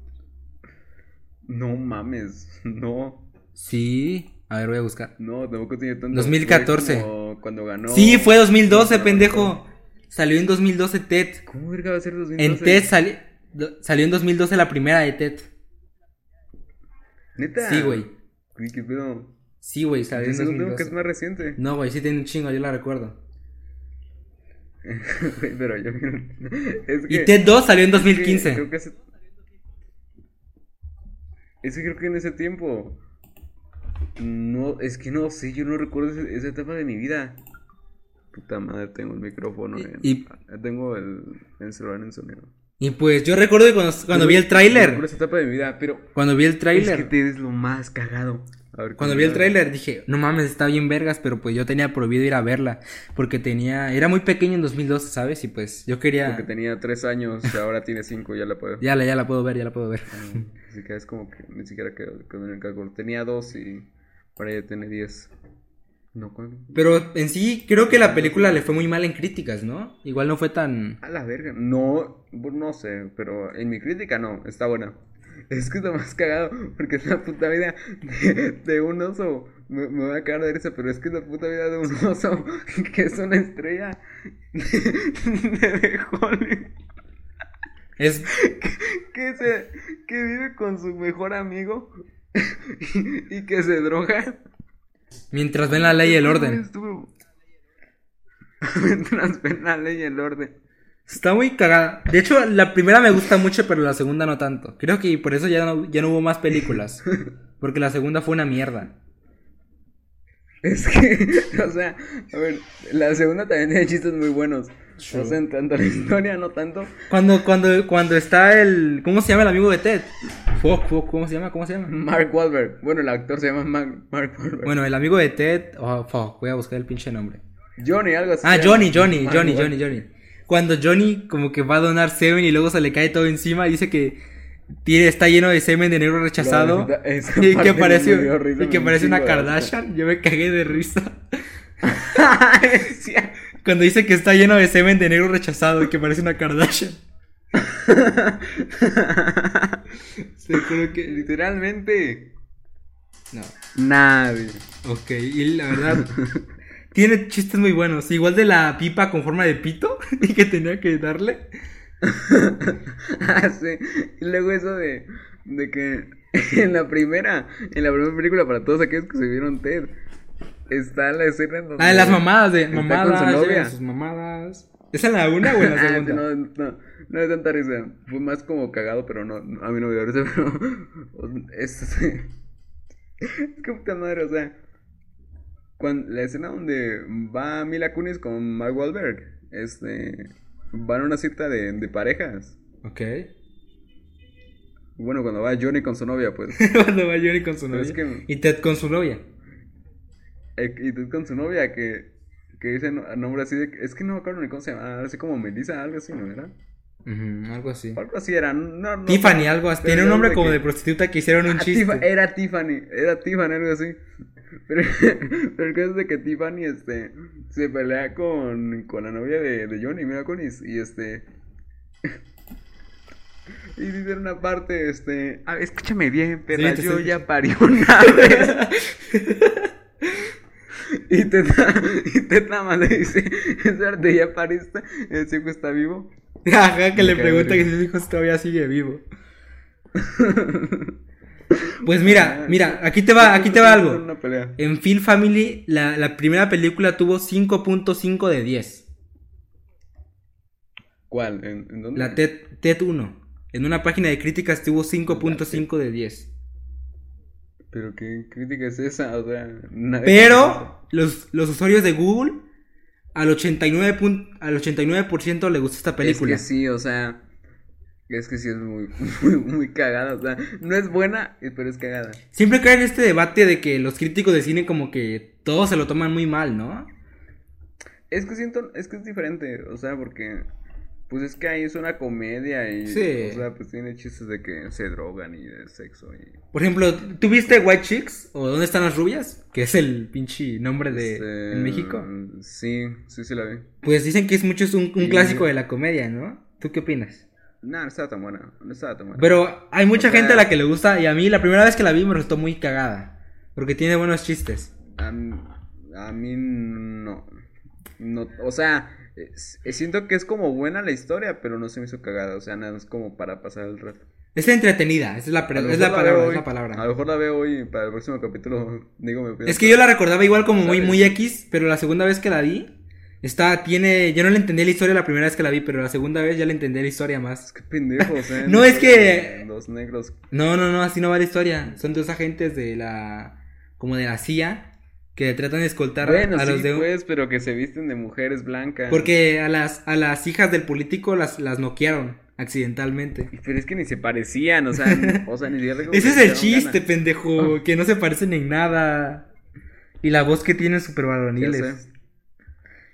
No mames, no, Sí. A ver, voy a buscar. no, tampoco tiene tanto. 2014. fue como cuando ganó. Sí, fue 2012, No, pendejo. Salió en 2012 Ted. ¿Cómo verga va a ser 2012? En Ted sali- salió en 2012 la primera de Ted. Neta. Sí, güey. Qué pedo. Sí, güey, salió en según tengo 2012. que es más reciente. No, güey, sí tiene un chingo, yo la recuerdo. Pero yo. Es que. Y Ted 2 salió en es que 2015. creo que ese- Es que creo que en ese tiempo. No, es que no sé, yo no recuerdo esa etapa de mi vida. Puta madre, tengo el micrófono. Y- en- y- Tengo el, el celular en sonido. Y pues yo recuerdo que cuando, cuando vi el tráiler, etapa de mi vida, pero. cuando vi el Es que tráiler, te lo más cagado. A ver, cuando vi el tráiler dije, no mames, está bien vergas, pero pues yo tenía prohibido ir a verla, porque tenía, era muy pequeño en 2012, ¿sabes? Y pues yo quería, Porque tenía tres años, y ahora tiene cinco, ya la puedo. ya la, ya la puedo ver, ya la puedo ver. Así que es como que ni siquiera en el cálculo. Tenía dos y ahora ya tiene diez. No, ¿cuándo? Pero en sí, creo que la película le fue muy mal en críticas, ¿no? Igual no fue tan... A la verga. No, no sé, pero en mi crítica no, está buena. Es que es lo más cagado, porque es la puta vida de, de un oso. Me, me voy a cagar de risa, pero es que es la puta vida de un oso que es una estrella de, de Hollywood. Es... que se que vive con su mejor amigo y, y que se droga Mientras ven la ley y el orden. Mientras ven la ley y el orden Está muy cagada. De hecho, la primera me gusta mucho, pero la segunda no tanto. Creo que por eso ya no, ya no hubo más películas. Porque la segunda fue una mierda. Es que o sea a ver la segunda también tiene chistes muy buenos True. o sea en tanto la historia no tanto Cuando, cuando, cuando está el... ¿Cómo se llama el amigo de Ted? Fuck, fuck, ¿cómo se llama? ¿Cómo se llama? Mark Wahlberg bueno el actor se llama Mark, Mark Wahlberg Bueno, el amigo de Ted... Oh, fuck, voy a buscar el pinche nombre. Johnny algo así Ah. Johnny, Johnny, Johnny. Johnny, Johnny. Cuando Johnny como que va a donar semen y luego se le cae todo encima y dice que tiene, está lleno de semen de negro rechazado. Verdad, y que parece, y que parece una. Kardashian. Yo me cagué de risa. Sí, Cuando dice que está lleno de semen de negro rechazado y que parece una Kardashian. Se creo que literalmente No. nadie Ok, y la verdad... Tiene chistes muy buenos. Igual de la pipa con forma de pito y que tenía que darle. Ah, sí. Y luego eso de, de que en la primera, en la primera película para todos aquellos que se vieron Ted, está la escena en donde... Ah, de las mamadas, de mamadas. con su novia. sus mamadas. ¿Es en la una o en la Ah, segunda? no, no, no es tanta risa. Fue más como cagado, pero no, no, a mí no me dio risa, pero es, es que puta madre, o sea, cuando, la escena donde va Mila Kunis con Mark Wahlberg, este, van a una cita de, de parejas. Ok. Bueno, cuando va Johnny con su novia, pues, Cuando va Johnny con su novia. es que- Y Ted con su novia. eh, y tú con su novia que, que dice no- nombre así de, es que no me acuerdo ni cómo se llama, así como Melissa, algo así, ¿no era? Ujú, algo así. Algo así era, no, no. Tiffany, algo así. Tiene un nombre de como que- de prostituta que hicieron un Ah, chiste. Tifa- era Tiffany, era Tiffany, algo así. Pero, pero el caso es de que Tiffany este, se pelea con, con la novia de, de Johnny, mira Conis, y este. Y dice en una parte, este. Ah, escúchame bien, perra, te yo ya parí una vez. y te y te nada más le dice, "Espérate, ya pariste, el chico está vivo. Ajá, que le pregunta que si su hijo todavía sigue vivo. Pues mira, mira, aquí te va, aquí te va algo. En Phil Family, la, la primera película tuvo 5.5 de 10. ¿Cuál? ¿En, en dónde? La TED, TED 1. En una página de críticas tuvo 5.5 de 10. Pero qué crítica es esa, o sea, nadie Pero los, los usuarios de Google, al 89%, pun- al 89% le gusta esta película. Es que sí, o sea, es que sí es muy, muy, muy cagada, o sea, no es buena, eh, pero es cagada. Siempre cae en este debate de que los críticos de cine como que todos se lo toman muy mal, ¿no? Es que siento, es que es diferente, o sea, porque, pues es que ahí es una comedia y, Sí. o sea, pues tiene chistes de que se drogan y de sexo y... Por ejemplo, ¿tú viste White Chicks? ¿O ¿Dónde están las rubias? Que es el pinche nombre de este, en México. Sí, sí, sí la vi. Pues dicen que es mucho es un, clásico de la comedia, ¿no? ¿Tú qué opinas? No, no estaba tan buena, no estaba tan buena. Pero hay mucha O sea- gente a la que le gusta y a mí la primera vez que la vi me resultó muy cagada. Porque tiene buenos chistes. A, a mí no. no o sea, es- siento que es como buena la historia, pero no se me hizo cagada. O sea, nada más como para pasar el rato. Es entretenida, esa es la, A es la palabra, hoy- es la A palabra. lo mejor la veo hoy para el próximo capítulo. Digo, me Es que yo la recordaba igual como muy, muy X, pero la segunda vez que la vi, está, tiene, yo no le entendí la historia la primera vez que la vi, pero la segunda vez ya le entendí la historia más. Qué pendejo, o sea. No, es que- Los negros. No, no, no, así no va la historia. Son dos agentes de la, como de la CIA, que tratan de escoltar Bueno, a los sí, de... pues, pero que se visten de mujeres blancas. Porque a las, a las hijas del político las, las noquearon accidentalmente. Pero es que ni se parecían, o sea, o sea ni siquiera Ese es el chiste, ganas. pendejo, que no se parecen en nada. Y la voz que tienen súper Ya varoniles.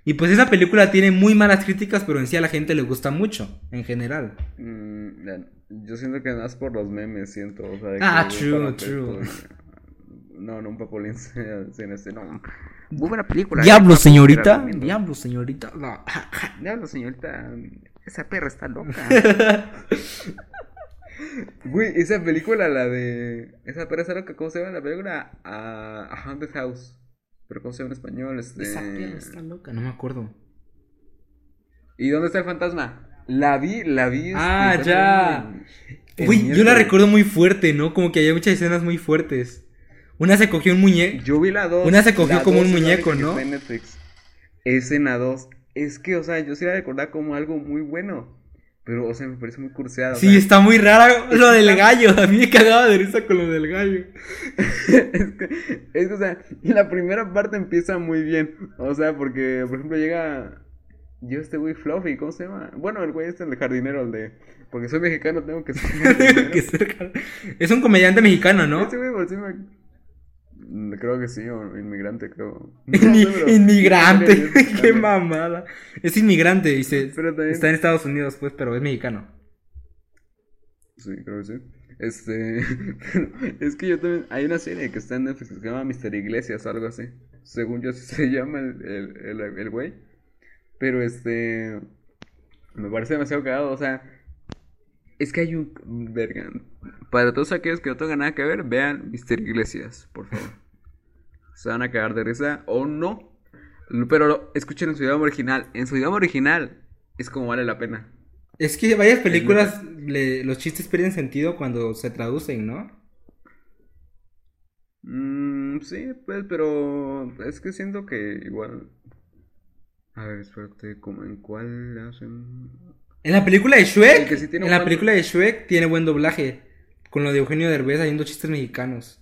Y pues esa película tiene muy malas críticas, pero en sí a la gente le gusta mucho, en general. Mm, yo siento que más por los memes, siento. O sea, de Ah, que true, true. No, no, un papolín sin este, no. Muy buena película. ¿eh? Diablo, señorita. Diablo, señorita. No. Diablo, señorita. Esa perra está loca. Güey, esa película, la de. Esa perra está loca, ¿cómo se llama la película? A, a Haunted House. Pero ¿cómo se llama en español? Este... Esa perra está loca, no me acuerdo. ¿Y dónde está el fantasma? La vi, la vi. este, Ah, ya. Uy, yo la recuerdo muy fuerte, ¿no? Como que había muchas escenas muy fuertes. Una se cogió un muñeco. Yo vi la 2. Una se cogió como un muñeco, ¿no? En Netflix. Es en la 2. Es que, o sea, yo sí la recordaba como algo muy bueno. Pero, o sea, me parece muy curseada. o Sí, sea, está muy rara lo del gallo. A mí me cagaba de risa con lo del gallo. es, que, es que, o sea, la primera parte empieza muy bien. O sea, porque, por ejemplo, llega. Yo, este güey Fluffy, ¿cómo se llama? Bueno, el güey este, el jardinero, el de. Porque soy mexicano, tengo que ser. Que Es un comediante mexicano, ¿no? Ese güey, por me- Mm, Creo que sí, o inmigrante, creo. No inmigrante. Qué mamada. Es inmigrante también- está en Estados Unidos, pues, pero es mexicano. Sí, creo que sí. Este. es que yo también. Hay una serie que está en Netflix que se llama Mister Iglesias o algo así. Según yo, así se llama el, el, el, el güey. Pero este. Me parece demasiado cagado, o sea. Es que hay un. Verga. Para todos aquellos que no tengan nada que ver, vean Mister Iglesias, por favor. Se van a cagar de risa o no. Pero lo- escuchen en su idioma original. En su idioma original es como vale la pena. Es que varias películas, le- los chistes pierden sentido cuando se traducen, ¿no? Mm, sí, pues, pero es que siento que igual... A ver, espérate, ¿cómo, ¿en cuál hacen...? En la película de Shrek, sí en la buen- película de Shrek tiene buen doblaje. Con lo de Eugenio Derbez haciendo chistes mexicanos.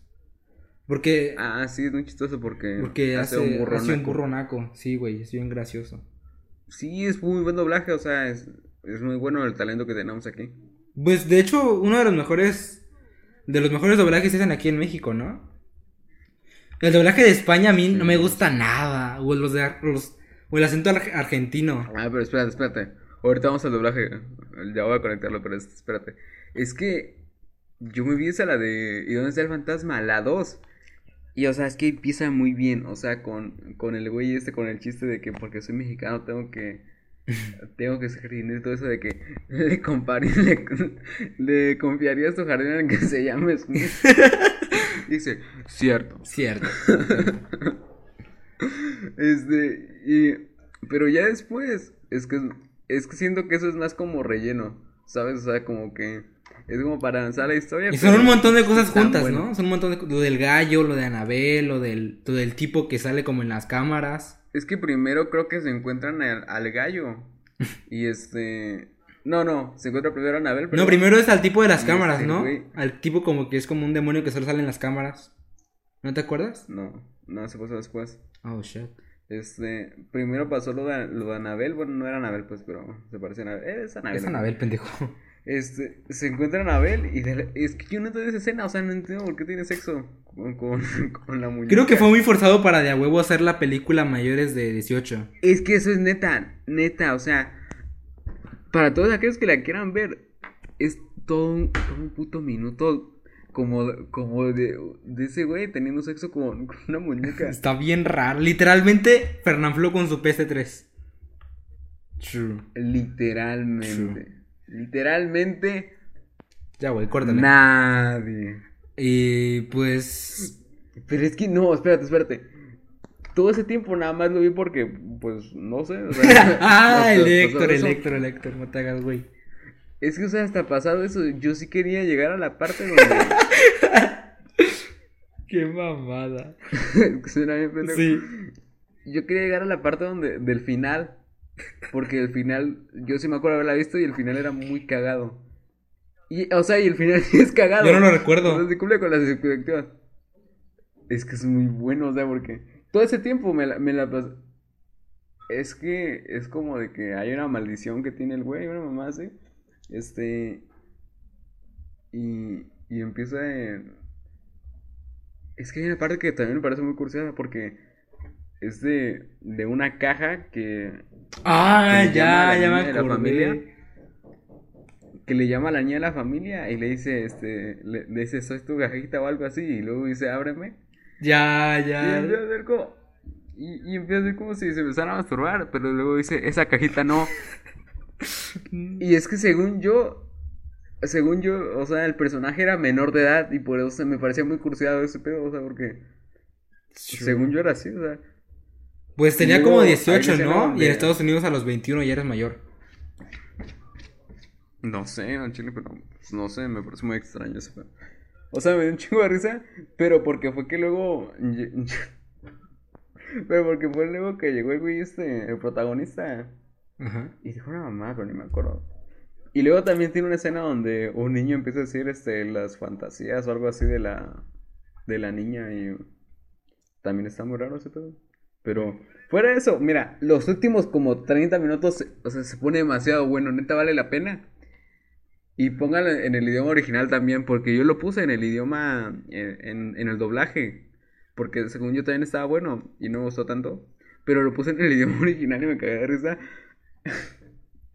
Porque, Ah, sí, es muy chistoso porque, porque hace, un burro hace un naco. burro naco. Sí, güey, es bien gracioso. Sí, es muy buen doblaje, o sea, es, es muy bueno el talento que tenemos aquí. Pues de hecho, uno de los mejores. De los mejores doblajes se hacen aquí en México, ¿no? El doblaje de España a mí no me gusta nada. O los de los- o el acento ar- argentino. Ah, pero espérate, espérate. Ahorita vamos al doblaje. Ya voy a conectarlo, pero es- espérate. Es que yo me vi esa la de ¿Y dónde está el fantasma? La 2. Y o sea, es que empieza muy bien. O sea, con, con el güey este, con el chiste de que porque soy mexicano tengo que. Tengo que ser jardinero y todo eso de que le, compare, le, le confiarías tu jardín en que se llame Smith. Dice, cierto. Cierto. Este, y, pero ya después, es que, es que siento que eso es más como relleno, ¿sabes? O sea, como que es como para avanzar la historia. Y son un montón de cosas juntas, bueno. ¿no? Son un montón de Lo del gallo, lo de Anabel, lo del, lo del tipo que sale como en las cámaras. Es que primero creo que se encuentran al, al gallo. Y este. No, no, se encuentra primero a Anabel. pero- No, primero es al tipo de las cámaras, este ¿no? güey- Al tipo como que es como un demonio que solo sale en las cámaras. ¿No te acuerdas? No, no, se pasó después. Oh, shit. Este, primero pasó lo de, lo de Anabel. Bueno, no era Anabel, pues, pero se parece a Anabel. Es Anabel. Es Anabel, pendejo. Este, se encuentran a Abel y de la- es que yo no entiendo esa escena, o sea, no entiendo por qué tiene sexo con, con, con la muñeca. Creo que fue muy forzado para de a huevo hacer la película mayores de 18. Es que eso es neta, neta, o sea, para todos aquellos que la quieran ver, es todo un, todo un puto minuto como, como de, de ese güey teniendo sexo con, con una muñeca. Está bien raro. Literalmente, Fernanfloo con su PS3. True. Literalmente. Literalmente Ya, güey, córtale. nadie. Y pues. Pero es que no, espérate, espérate. Todo ese tiempo nada más lo vi porque, pues, no sé. o sea, ah, hasta- el Héctor, el. Héctor, el Héctor, no te hagas, güey. Es que, o sea, hasta pasado eso, yo sí quería llegar a la parte donde. Qué mamada. suena bien. Sí. Yo quería llegar a la parte donde, del final. Porque el final, yo sí me acuerdo haberla visto y el final era muy cagado. Y, o sea, y el final sí es cagado. Yo no lo recuerdo. No se cumple con las expectativas. Es que es muy bueno, o sea, porque todo ese tiempo me la, me la pas- Es que es como de que hay una maldición que tiene el güey, una mamá así. Este. Y, y empieza en. Es que hay una parte que también me parece muy curiosa porque es de, de una caja que, Ah, Que ya, ya me niña de la acordé. familia. que le llama a la niña de la familia y le dice, este, le, le dice, soy tu cajita o algo así, y luego dice, ábreme. Ya, Y ya. empieza a hacer como, y, y empieza a hacer como si se empezara a masturbar, pero luego dice, esa cajita no. Y es que según yo, según yo, o sea, el personaje era menor de edad y por eso se me parecía muy cursiado ese pedo, o sea, porque según yo era así, o sea. Pues tenía como hay 18, una escena ¿no? Y en Estados Unidos a los 21 ya eres mayor. No sé, en Chile, pero pues, no sé, me parece muy extraño ese pedo. O sea, me dio un chingo de risa, pero porque fue que luego. Pero porque fue luego que llegó el güey este, el protagonista, Ajá. y dijo una mamá, pero ni me acuerdo. Y luego también tiene una escena donde un niño empieza a decir este, las fantasías o algo así de la, de la niña y también está muy raro ese pedo. Pero fuera de eso, mira, los últimos como 30 minutos, o sea, se pone demasiado bueno, neta vale la pena. Y pónganlo en el idioma original también, porque yo lo puse en el idioma, en, en- en el doblaje, porque según yo también estaba bueno y no me gustó tanto. Pero lo puse en el idioma original y me cagué de risa.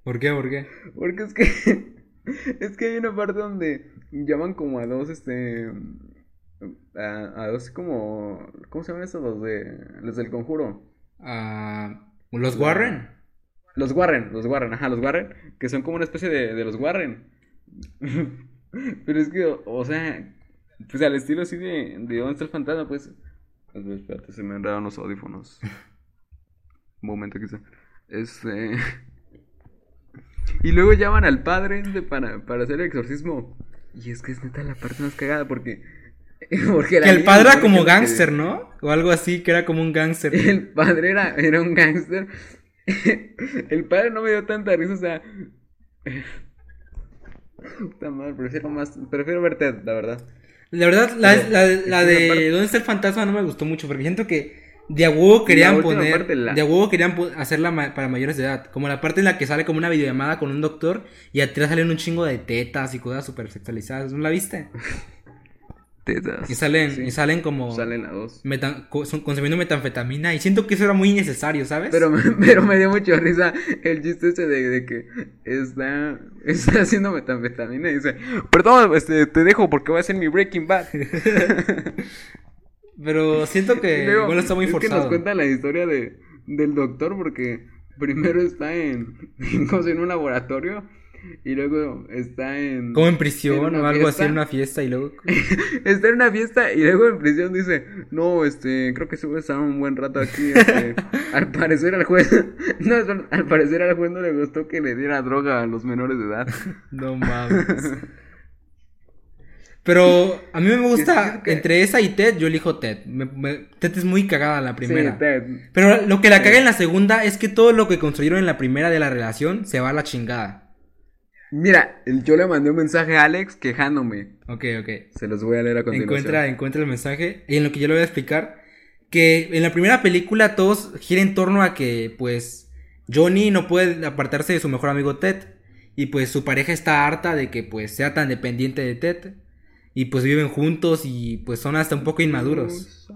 ¿Por qué? ¿Por qué? Porque es que es que hay una parte donde llaman como a dos este a, a dos como ¿cómo se llaman esos los de los del conjuro? Ah, ¿Los Warren? Los Warren, los Warren, ajá, los Warren, que son como una especie de, de los Warren. Pero es que, o, o sea, pues al estilo así de, de dónde está el fantasma, pues. Espérate, se me han dado los audífonos. Un momento quizá. Este. Y luego llaman al padre para, para hacer el exorcismo. Y es que es neta la parte más cagada porque Porque Que el padre era como gángster, ¿no? O algo así, que era como un gángster. El padre era, era un gángster. El padre no me dio tanta risa, o sea. Puta madre, prefiero más. Prefiero verte, la verdad. La verdad, la, Pero, la, de ¿Dónde está el fantasma? no me gustó mucho, porque siento que de a huevo querían poner, de a huevo querían hacerla ma- para mayores de edad, como la parte en la que sale como una videollamada con un doctor y atrás salen un chingo de tetas y cosas súper sexualizadas, ¿no la viste? Tetas. Y salen, Sí. y salen como Salen las dos. metan- son- consumiendo metanfetamina y siento que eso era muy innecesario, ¿sabes? Pero, me- pero me dio mucho risa el chiste ese de, de que está, está haciendo metanfetamina y dice, perdón, este, te dejo porque voy a hacer mi Breaking Bad. Pero siento que luego, igual está muy es que nos forzado. cuenta la historia de, del doctor porque primero está en, en, en un laboratorio y luego está en... Como en prisión en o algo así en una fiesta y luego... Está en una fiesta y luego en prisión dice, no, este, creo que se voy a estar un buen rato aquí. este, al parecer al juez, no, al parecer al juez no le gustó que le diera droga a los menores de edad. No mames. Pero a mí me gusta, que- entre esa y Ted, yo elijo Ted. Me- me- Ted es muy cagada la primera. Sí, Ted. Pero lo que la caga en la segunda es que todo lo que construyeron en la primera de la relación se va a la chingada. Mira, yo le mandé un mensaje a Alex quejándome. Ok, ok. Se los voy a leer a continuación. Encuentra, encuentra el mensaje. Y en lo que yo le voy a explicar. Que en la primera película todos gira en torno a que, pues, Johnny no puede apartarse de su mejor amigo Ted. Y pues su pareja está harta de que, pues, sea tan dependiente de Ted. Y pues viven juntos y pues son hasta un poco inmaduros.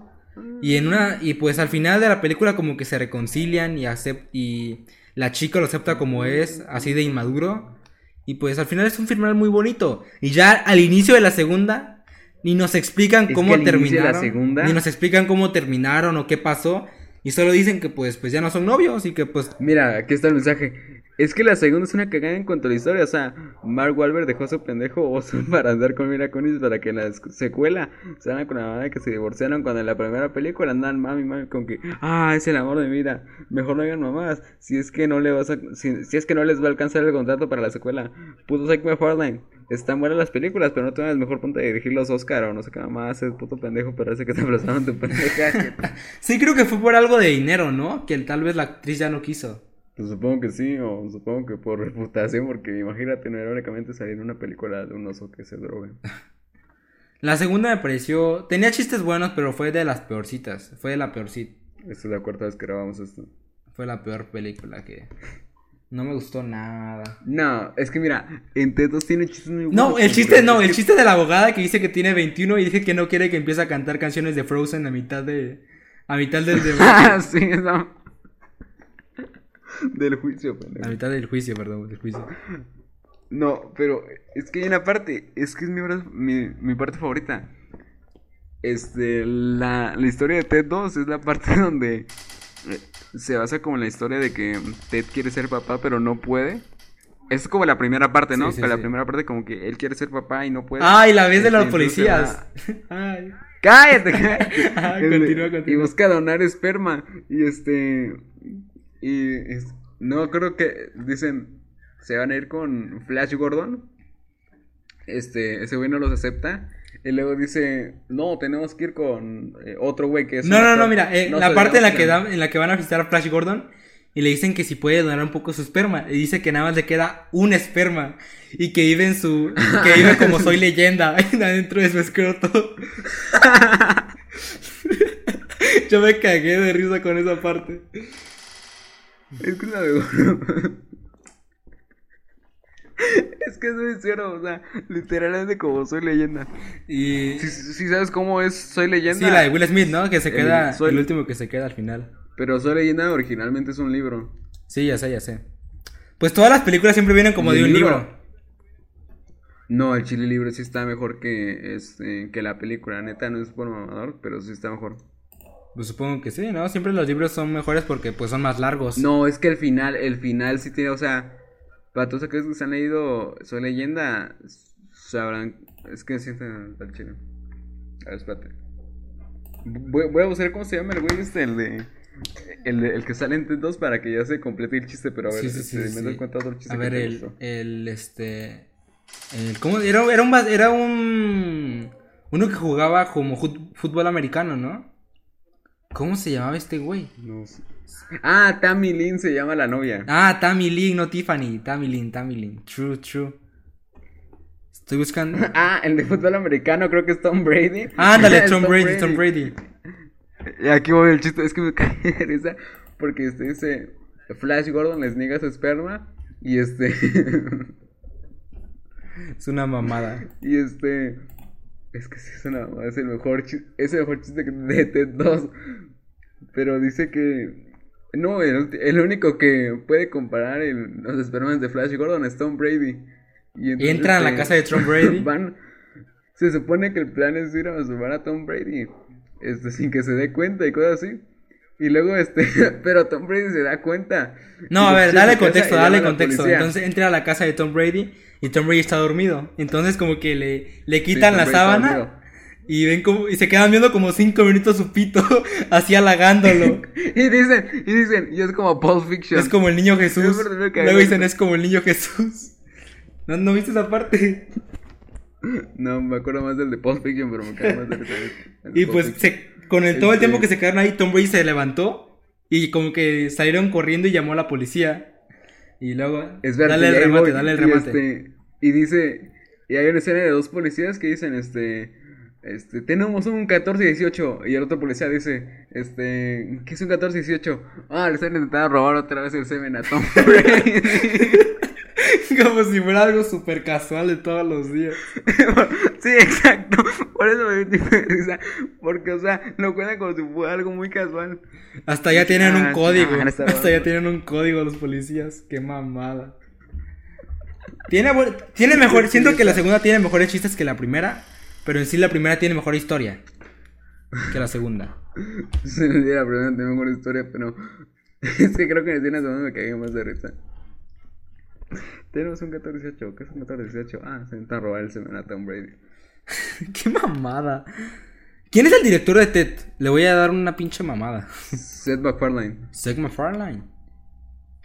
Y en una. Y pues al final de la película como que se reconcilian y acep- y la chica lo acepta como es, así de inmaduro. Y pues al final es un final muy bonito. Y ya al inicio de la segunda, ni nos explican Es cómo terminaron. Ni nos explican cómo terminaron o qué pasó. Y solo dicen que pues, pues ya no son novios y que pues. Mira, aquí está el mensaje. Es que la segunda es una cagada en cuanto a la historia. O sea, Mark Wahlberg dejó a su pendejo oso para andar con Mira Kunis para que en la secuela se hagan con la mamá que se divorciaron cuando en la primera película andan mami mami con que ah es el amor de vida. Mejor no hagan mamás. Si es que no le vas a si, si es que no les va a alcanzar el contrato para la secuela. Puto Zack McFarlane. Están buenas las películas, pero no tienes el mejor punto de dirigir los Oscar o no sé qué más. Es puto pendejo, parece que te aplazaron tu pendeja. Sí, creo que fue por algo de dinero, ¿no? Que tal vez la actriz ya no quiso. Pues supongo que sí, o supongo que por reputación, porque imagínate no irónicamente salir en una película de un oso que se droga. La segunda me pareció. Tenía chistes buenos, pero fue de las peorcitas. Fue de la peorcita. Esta es la cuarta vez que grabamos esto. Fue la peor película que. No me gustó nada. No, es que mira, en Tetos tiene chistes muy buenos. No, el chiste no, el chiste de la abogada que dice que tiene 21 y dice que no quiere que empiece a cantar canciones de Frozen a mitad de. A mitad del debate. Ah, sí, eso. Del juicio, a pendejo. mitad del juicio, perdón, del juicio. No, pero es que hay una parte, es que es mi, mi, mi parte favorita. Este, la, la historia de Ted 2 es la parte donde se basa como en la historia de que Ted quiere ser papá pero no puede. Es como la primera parte, ¿no? Sí, sí, la sí. primera parte como que él quiere ser papá y no puede. Ay, la vez de los policías. va- Ay. ¡Cállate! cállate! Ah, Este, continúa, Y continúa. busca donar esperma. Y este. Y. es- no, creo que dicen. Se van a ir con Flash Gordon. Este. Ese güey no los acepta. Y luego dice. No, tenemos que ir con eh, otro güey que es. No, no, actor". no, mira, eh, No la parte en la que da- en la que van a visitar a Flash Gordon y le dicen que si puede donar un poco su esperma y dice que nada más le queda un esperma y que vive en su que vive como soy leyenda adentro de su escroto. Yo me cagué de risa con esa parte. Es que la de Es que es muy cierto, o sea, literalmente como soy leyenda. Y Si sabes cómo es Soy leyenda. sí, la de Will Smith, ¿no? Que se El- queda soy- el último que se queda al final. Pero Soy leyenda originalmente es un libro. Sí, ya sé, ya sé. Pues todas las películas siempre vienen como ¿Y de un libro? libro. No, el chile libre sí está mejor que, este, que la película. Neta, no es por mamador, pero sí está mejor. Pues supongo que sí, ¿no? Siempre los libros son mejores porque pues son más largos. No, es que el final, el final sí tiene, o sea, para todos aquellos que se han leído Soy leyenda, sabrán, es que sienten al chile. A ver, espérate. Voy, voy a buscar cómo se llama el güey este, el de... El, de- el que sale en T2 para que ya se complete el chiste, pero a ver, Sí, sí, este, sí, me doy cuenta otro chiste A ver, el, el, este, el- ¿cómo? Era, era un, era un, Uno que jugaba como fútbol americano, ¿no? ¿Cómo se llamaba este güey? No sé. Ah, Tammy Lynn se llama la novia. Ah, Tammy Lynn, no Tiffany. Tammy Lynn, Tammy Lynn. True, true. Estoy buscando. Ah, el de fútbol americano creo que es Tom Brady. Ándale, Es Tom Brady, Tom Brady. Y aquí voy el chiste, es que me cae de risa porque este dice Flash Gordon les niega su esperma y este Es una mamada. y este es que sí es una mamada, es el mejor chiste, es el mejor chiste que- de Ted 2. Pero dice que no, el, el único que puede comparar el- los espermas de Flash Gordon es Tom Brady. Y, entonces, entran a la este, casa de Tom Brady. van- se supone que el plan es ir a masturbar a Tom Brady, este, sin que se dé cuenta y cosas así. Y luego, este, pero Tom Brady se da cuenta. No, a ver, dale contexto, dale contexto. Entonces entra a la casa de Tom Brady y Tom Brady está dormido. Entonces como que le, le quitan Tom la sábana. Y ven como y se quedan viendo como cinco minutos su pito así halagándolo. Y dicen, y dicen, y es como Pulp Fiction. es como el niño Jesús. Es Luego dicen es como el niño Jesús. ¿No, ¿no viste esa parte? No, me acuerdo más del de Pulp Fiction, pero me cae más del de Y pues se, con el, todo el Este- tiempo que se quedaron ahí, Tom Brady se levantó y como que salieron corriendo y llamó a la policía. Y luego, Espérate, dale el y remate, voy, dale el y remate. este, y dice, y hay una escena de dos policías que dicen, este, este, tenemos un 14-18, y el otro policía dice, este, ¿qué es un 14-18? Ah, le están intentando robar otra vez el semen a Tom Brady. Como si fuera algo súper casual de todos los días. sí, exacto, por eso me dio risa, porque, o sea, lo cuentan como si fuera algo muy casual. Hasta ya tienen un Ah, código. ah, Hasta bueno. ya tienen un código los policías. Qué mamada. Tiene, tiene mejor. Siento que la segunda tiene mejores chistes que la primera. Pero en sí la primera tiene mejor historia que la segunda. Dio la primera, tengo mejor historia, pero es que creo que en escenas donde me cagué más de risa. Tenemos un 14-18, ¿qué es un 14-18? Ah, se intentan robar el semen a Tom Brady. Qué mamada. ¿Quién es el director de Ted? Le voy a dar una pinche mamada. Seth MacFarlane. Seth MacFarlane.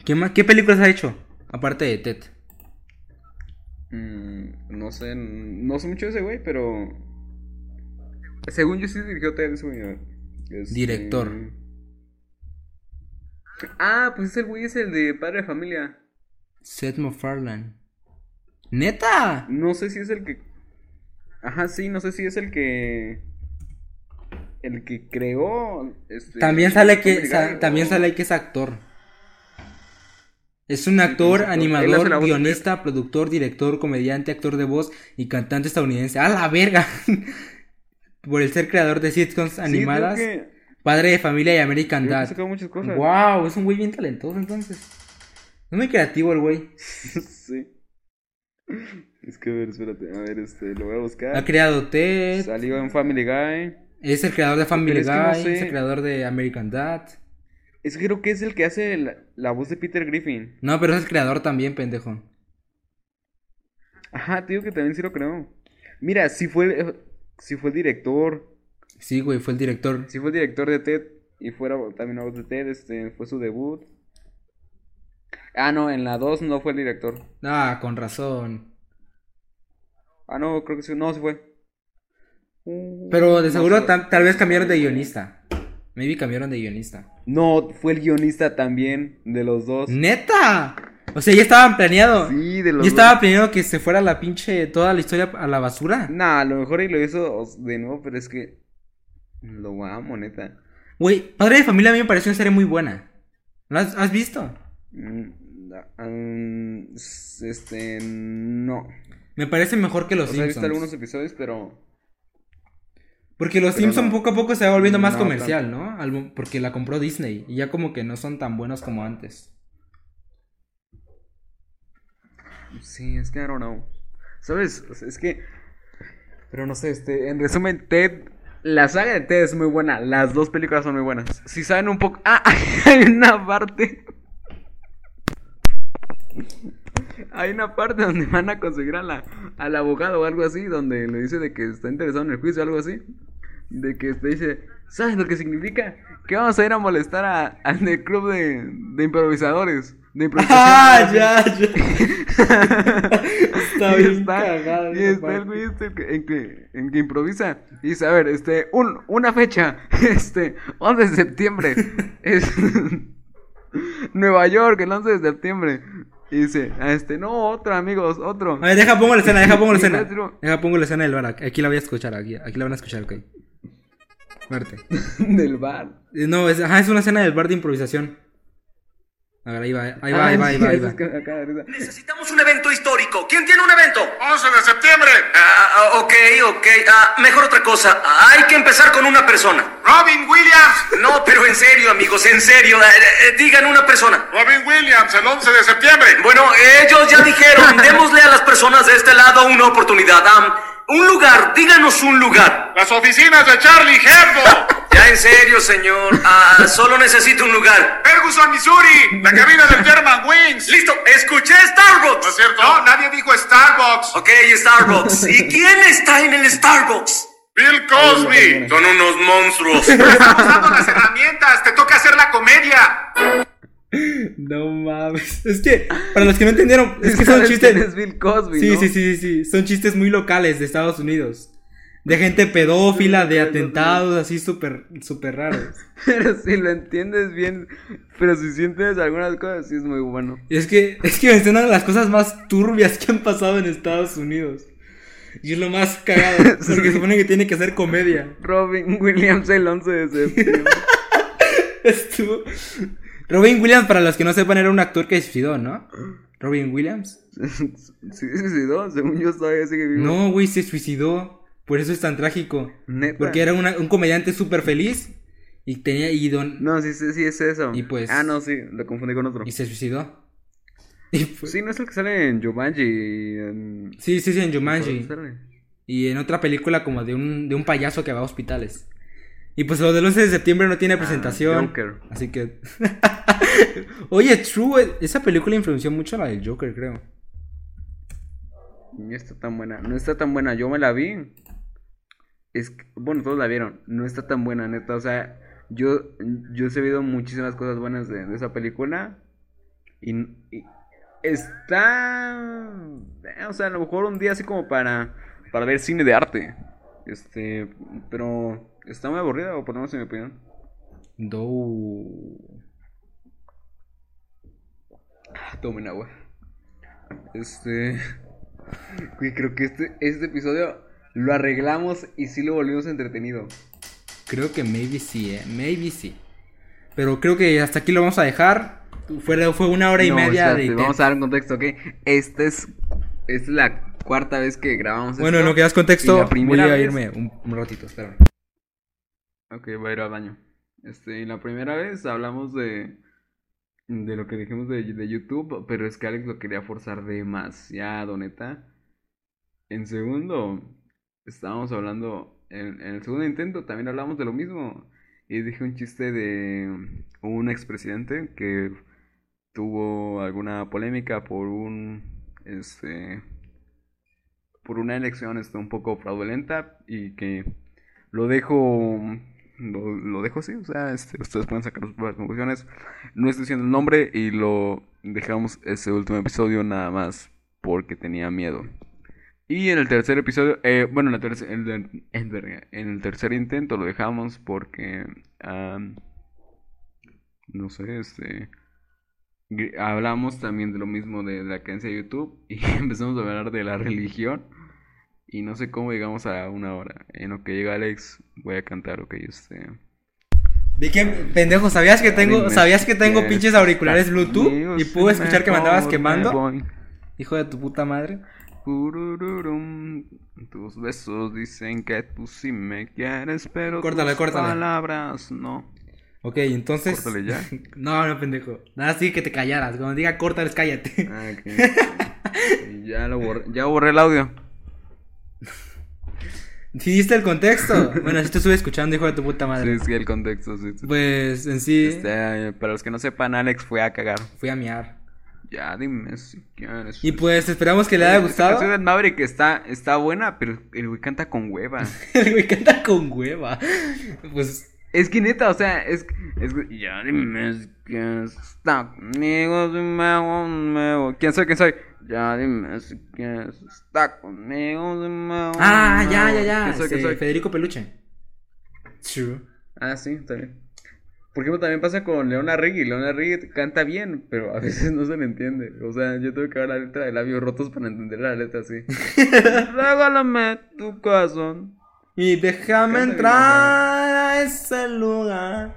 ¿Qué, ma- ¿Qué películas ha hecho? Aparte de Ted. Mm, no sé, no sé mucho de ese güey, pero. Según yo sí dirigió Ted, ese güey. Este- Director. Ah, pues ese güey es el de Padre de Familia. Seth MacFarlane. ¿Neta? No sé si es el que. Ajá, sí, no sé si es el que. El que creó. Este, También sale que sa- también sale que es actor. Es un actor, es animador, guionista, productor, director, comediante, actor de voz y cantante estadounidense. ¡A la verga! Por el ser creador de sitcoms animadas, que- padre de familia y American Dad. sacado muchas cosas. Wow, es un güey bien talentoso entonces. Es muy creativo el güey. sí. Es que a ver, espérate, a ver, este, lo voy a buscar. Ha creado Ted, Salió en Family Guy. es el creador de Family es que no Guy, sé. es el creador de American Dad. Es que creo que es el que hace la, la voz de Peter Griffin. No, pero es el creador también, pendejo. Ajá, te digo que también sí lo creo. Mira, sí fue el, sí fue el director. Sí, güey, fue el director. Sí fue el director de Ted. Y fuera también la voz de Ted. Este, fue su debut. Ah, no, en la 2 no fue el director. Ah, con razón. Ah, no, creo que sí. No, sí fue. Pero de seguro tal, tal vez cambiaron de guionista. Maybe cambiaron de guionista. No, fue el guionista también de los dos. ¡Neta! O sea, ya estaban planeado. Sí, de los Ya estaba dos. planeado que se fuera la pinche toda la historia a la basura. Nah, a lo mejor y lo hizo de nuevo, pero es que lo amo, neta. Güey, Padre de Familia a mí me pareció una serie muy buena. ¿La has, has visto? Mm, mm, este, no. Me parece mejor que O los sea, he visto Simpsons. algunos episodios, pero Porque los no. poco a poco se va volviendo más No comercial, ¿no? Algo- Porque la compró Disney. Y ya como que no son tan buenos como antes. sí, es que I don't know. ¿Sabes? Es que pero no sé, este, en resumen, Ted la saga de Ted es muy buena, las dos películas son muy buenas. Si saben un poco, ah, hay una parte Hay una parte donde van a conseguir a la, al abogado o algo así, donde le dice de que está interesado en el juicio o algo así. De que te dice, ¿sabes lo que significa? Que vamos a ir a molestar a- al club de, de improvisadores. de improvisación. Ah, ya, ya. Está Y bien está- cagado Y está el güey en que, en que improvisa. Y dice, a ver, este, un, una fecha, este, 11 de septiembre. Es Nueva York, el 11 de septiembre. Y dice, este, no, otro, amigos, otro. A ver, deja pongo la escena, deja pongo la escena. Deja pongo la escena del bar. Aquí la voy a escuchar, aquí, aquí la van a escuchar, ok. Verte. Del bar. No, es, ajá, es una escena del bar de improvisación. A ver, ahí va, ahí va, ahí va, ahí va. ahí va. Necesitamos un evento histórico. ¿Quién tiene un evento? 11 de septiembre. Ah, ah, ok, ok. Ah, mejor otra cosa. Ah, hay que empezar con una persona. Robin Williams. No, pero en serio, amigos, en serio. Eh, eh, digan una persona. Robin Williams, el 11 de septiembre. Bueno, ellos ya dijeron. Démosle a las personas de este lado una oportunidad. Ah, un lugar, díganos un lugar. Las oficinas de Charlie Hebdo. Ya en serio, señor. Ah, solo necesito un lugar. Ferguson, Missouri. La cabina del German Wings. Listo, escuché ¿No es Starbucks. cierto? No, nadie dijo Starbucks. Ok, Starbucks. ¿Y quién está en el Starbucks? Bill Cosby. Son unos monstruos. Estamos usando las herramientas. Te toca hacer la comedia. No mames. Es que, para los que no entendieron, es que son ¿Sabes chistes. quién es Bill Cosby, Sí, ¿no? sí, sí, sí, sí. Son chistes muy locales de Estados Unidos. De gente pedófila, de atentados así súper, súper raros. Pero si lo entiendes bien, pero si sientes algunas cosas, sí es muy bueno. Y es que, es que mencionan las cosas más turbias que han pasado en Estados Unidos. Y es lo más cagado, porque se supone que tiene que ser comedia. Robin Williams el 11 de septiembre. Estuvo. Robin Williams, para los que no sepan, era un actor que se suicidó, ¿no? Robin Williams. sí, se suicidó, según yo todavía sigue vivo. No, güey, se suicidó. Por eso es tan trágico. Neta. Porque era una- un comediante súper feliz. Y tenía. Y, don, No, sí, sí, sí, es eso. Y pues- Ah, no, sí, lo confundí con otro. y se suicidó. Y Sí, no es el que sale en Jumanji. En... sí, sí, sí, en Jumanji. Y en otra película como de un, de un payaso que va a hospitales. Y pues lo del 11 de septiembre no tiene presentación. Ah, Joker. Así que... Oye, True, esa película influenció mucho a la del Joker, creo. No está tan buena. No está tan buena. Yo me la vi. Es que- bueno, todos la vieron. No está tan buena, neta. O sea, yo, yo he sabido muchísimas cosas buenas de, de esa película. Y, y está. eh, O sea, a lo mejor un día así como para, para ver cine de arte. Este. Pero está muy aburrida, o menos en mi opinión. Do... Tomen agua. Este. Güey, creo que este, este episodio lo arreglamos y sí lo volvimos entretenido. Creo que maybe sí, eh. Maybe sí. Pero creo que hasta aquí lo vamos a dejar. Fue, fue una hora y No, media espérate, de... Vamos a dar un contexto, ¿ok? Esta es, esta es la cuarta vez que grabamos Bueno, en esto. lo que das Y contexto, la voy a irme un, un ratito, espérame. Ok, voy a ir al baño. Este, la primera vez hablamos de, de lo que dijimos de, de YouTube, pero es que Alex lo quería forzar demasiado, neta. En segundo, estábamos hablando, en, en el segundo intento también hablamos de lo mismo. Y dije un chiste de un expresidente que tuvo alguna polémica por un, este, por una elección este, un poco fraudulenta y que lo dejo lo, lo dejo así, o sea, este, ustedes pueden sacar sus propias conclusiones. No estoy diciendo el nombre y lo dejamos ese último episodio nada más porque tenía miedo. Y en el tercer episodio, eh, bueno, en, el- verga, en el tercer intento lo dejamos porque, no sé, este, hablamos también de lo mismo de la creencia de YouTube y empezamos a hablar de la religión. Y no sé cómo llegamos a una hora. En lo que llega Alex, voy a cantar, ok, este. ¿De qué pendejo? ¿Sabías que tengo, ¿sabías que tengo que pinches auriculares Bluetooth? Y pude escuchar que me andabas quemando. Hijo de tu puta madre. Tus besos dicen que tú sí me quieres, pero Córtale, tus córtale. palabras no. Ok, entonces. Córtale ya. no, no, pendejo. Nada, sí que te callaras. Cuando diga córtales, cállate. Ah, ok. Y ya lo borré, ya borré el audio. Si diste el contexto. Bueno, si te estuve escuchando, hijo de tu puta madre. Sí, sí, el contexto, sí. sí. Pues en sí, Este, para los que no sepan, Alex fue a cagar. fui a miar. Ya dime si quieres. Y pues esperamos que le haya Esta gustado. canción de Maverick está, está buena, pero el güey canta con hueva. El güey canta con hueva. Pues Es que neta, o sea, es, es ya dime quién está conmigo, si me nuevo. ¿Quién soy? ¿Quién soy? Ya dime si quién está conmigo, si me hago Ah, ya, ya, ya. ¿Quién soy? ¿Quién este, soy? Federico Peluche. True. Ah, sí, también. Por ejemplo, también pasa con Leona Riggi. Leona Riggi canta bien, pero a veces no se le entiende. O sea, yo tengo que ver la letra de labios rotos para entender la letra así. Regálame tu corazón. Y déjame entrar a ese lugar.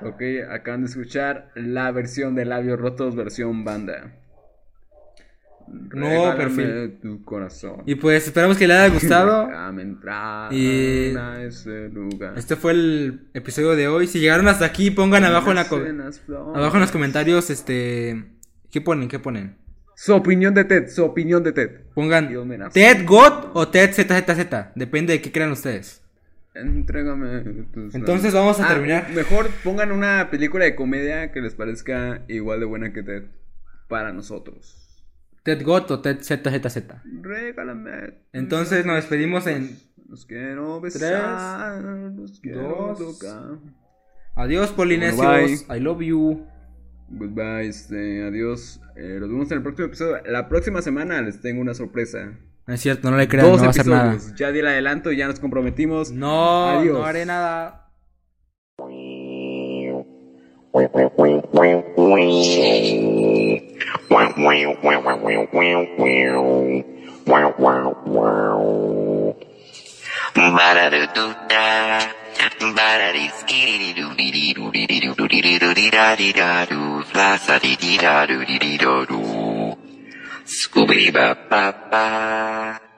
Ok, acaban de escuchar la versión de labios rotos, versión banda. No, Regálame perfil. tu corazón. Y pues esperamos que le haya gustado. Y- a ese lugar. Este fue el episodio de hoy. Si llegaron hasta aquí, pongan abajo en, la abajo en los comentarios, este... ¿Qué ponen? ¿Qué ponen? Su opinión de Ted, su opinión de Ted. Pongan. Ted God o Ted ZZZ. Depende de qué crean ustedes. Entrégame tus Entonces vamos a Ah, terminar. Mejor pongan una película de comedia que les parezca igual de buena que Ted. Para nosotros. Ted God o Ted ZZZ. Regálame. Entonces nos despedimos en... Los quiero besar. los quiero dos. tocar. Adiós, polinesios. Bueno, I love you. Goodbye, este, adiós. Eh, nos vemos en el próximo episodio. La próxima semana les tengo una sorpresa. No es cierto, no le crean, Dos no va a hacer nada. Ya di el adelanto y ya nos comprometimos. No, Adiós. no haré nada. Wow, wow, wow, wow, wow, wow, wow. Wow, wow. Ba-da-da-doo-da. Ba-da-dee-skee-dee-doo-dee-dee-doo-dee-dee-doo-dee-dee-da-dee-da-doo. Fla-sa-dee-dee-da-doo-dee-dee-da-doo. Scooby-Ba-ba-ba.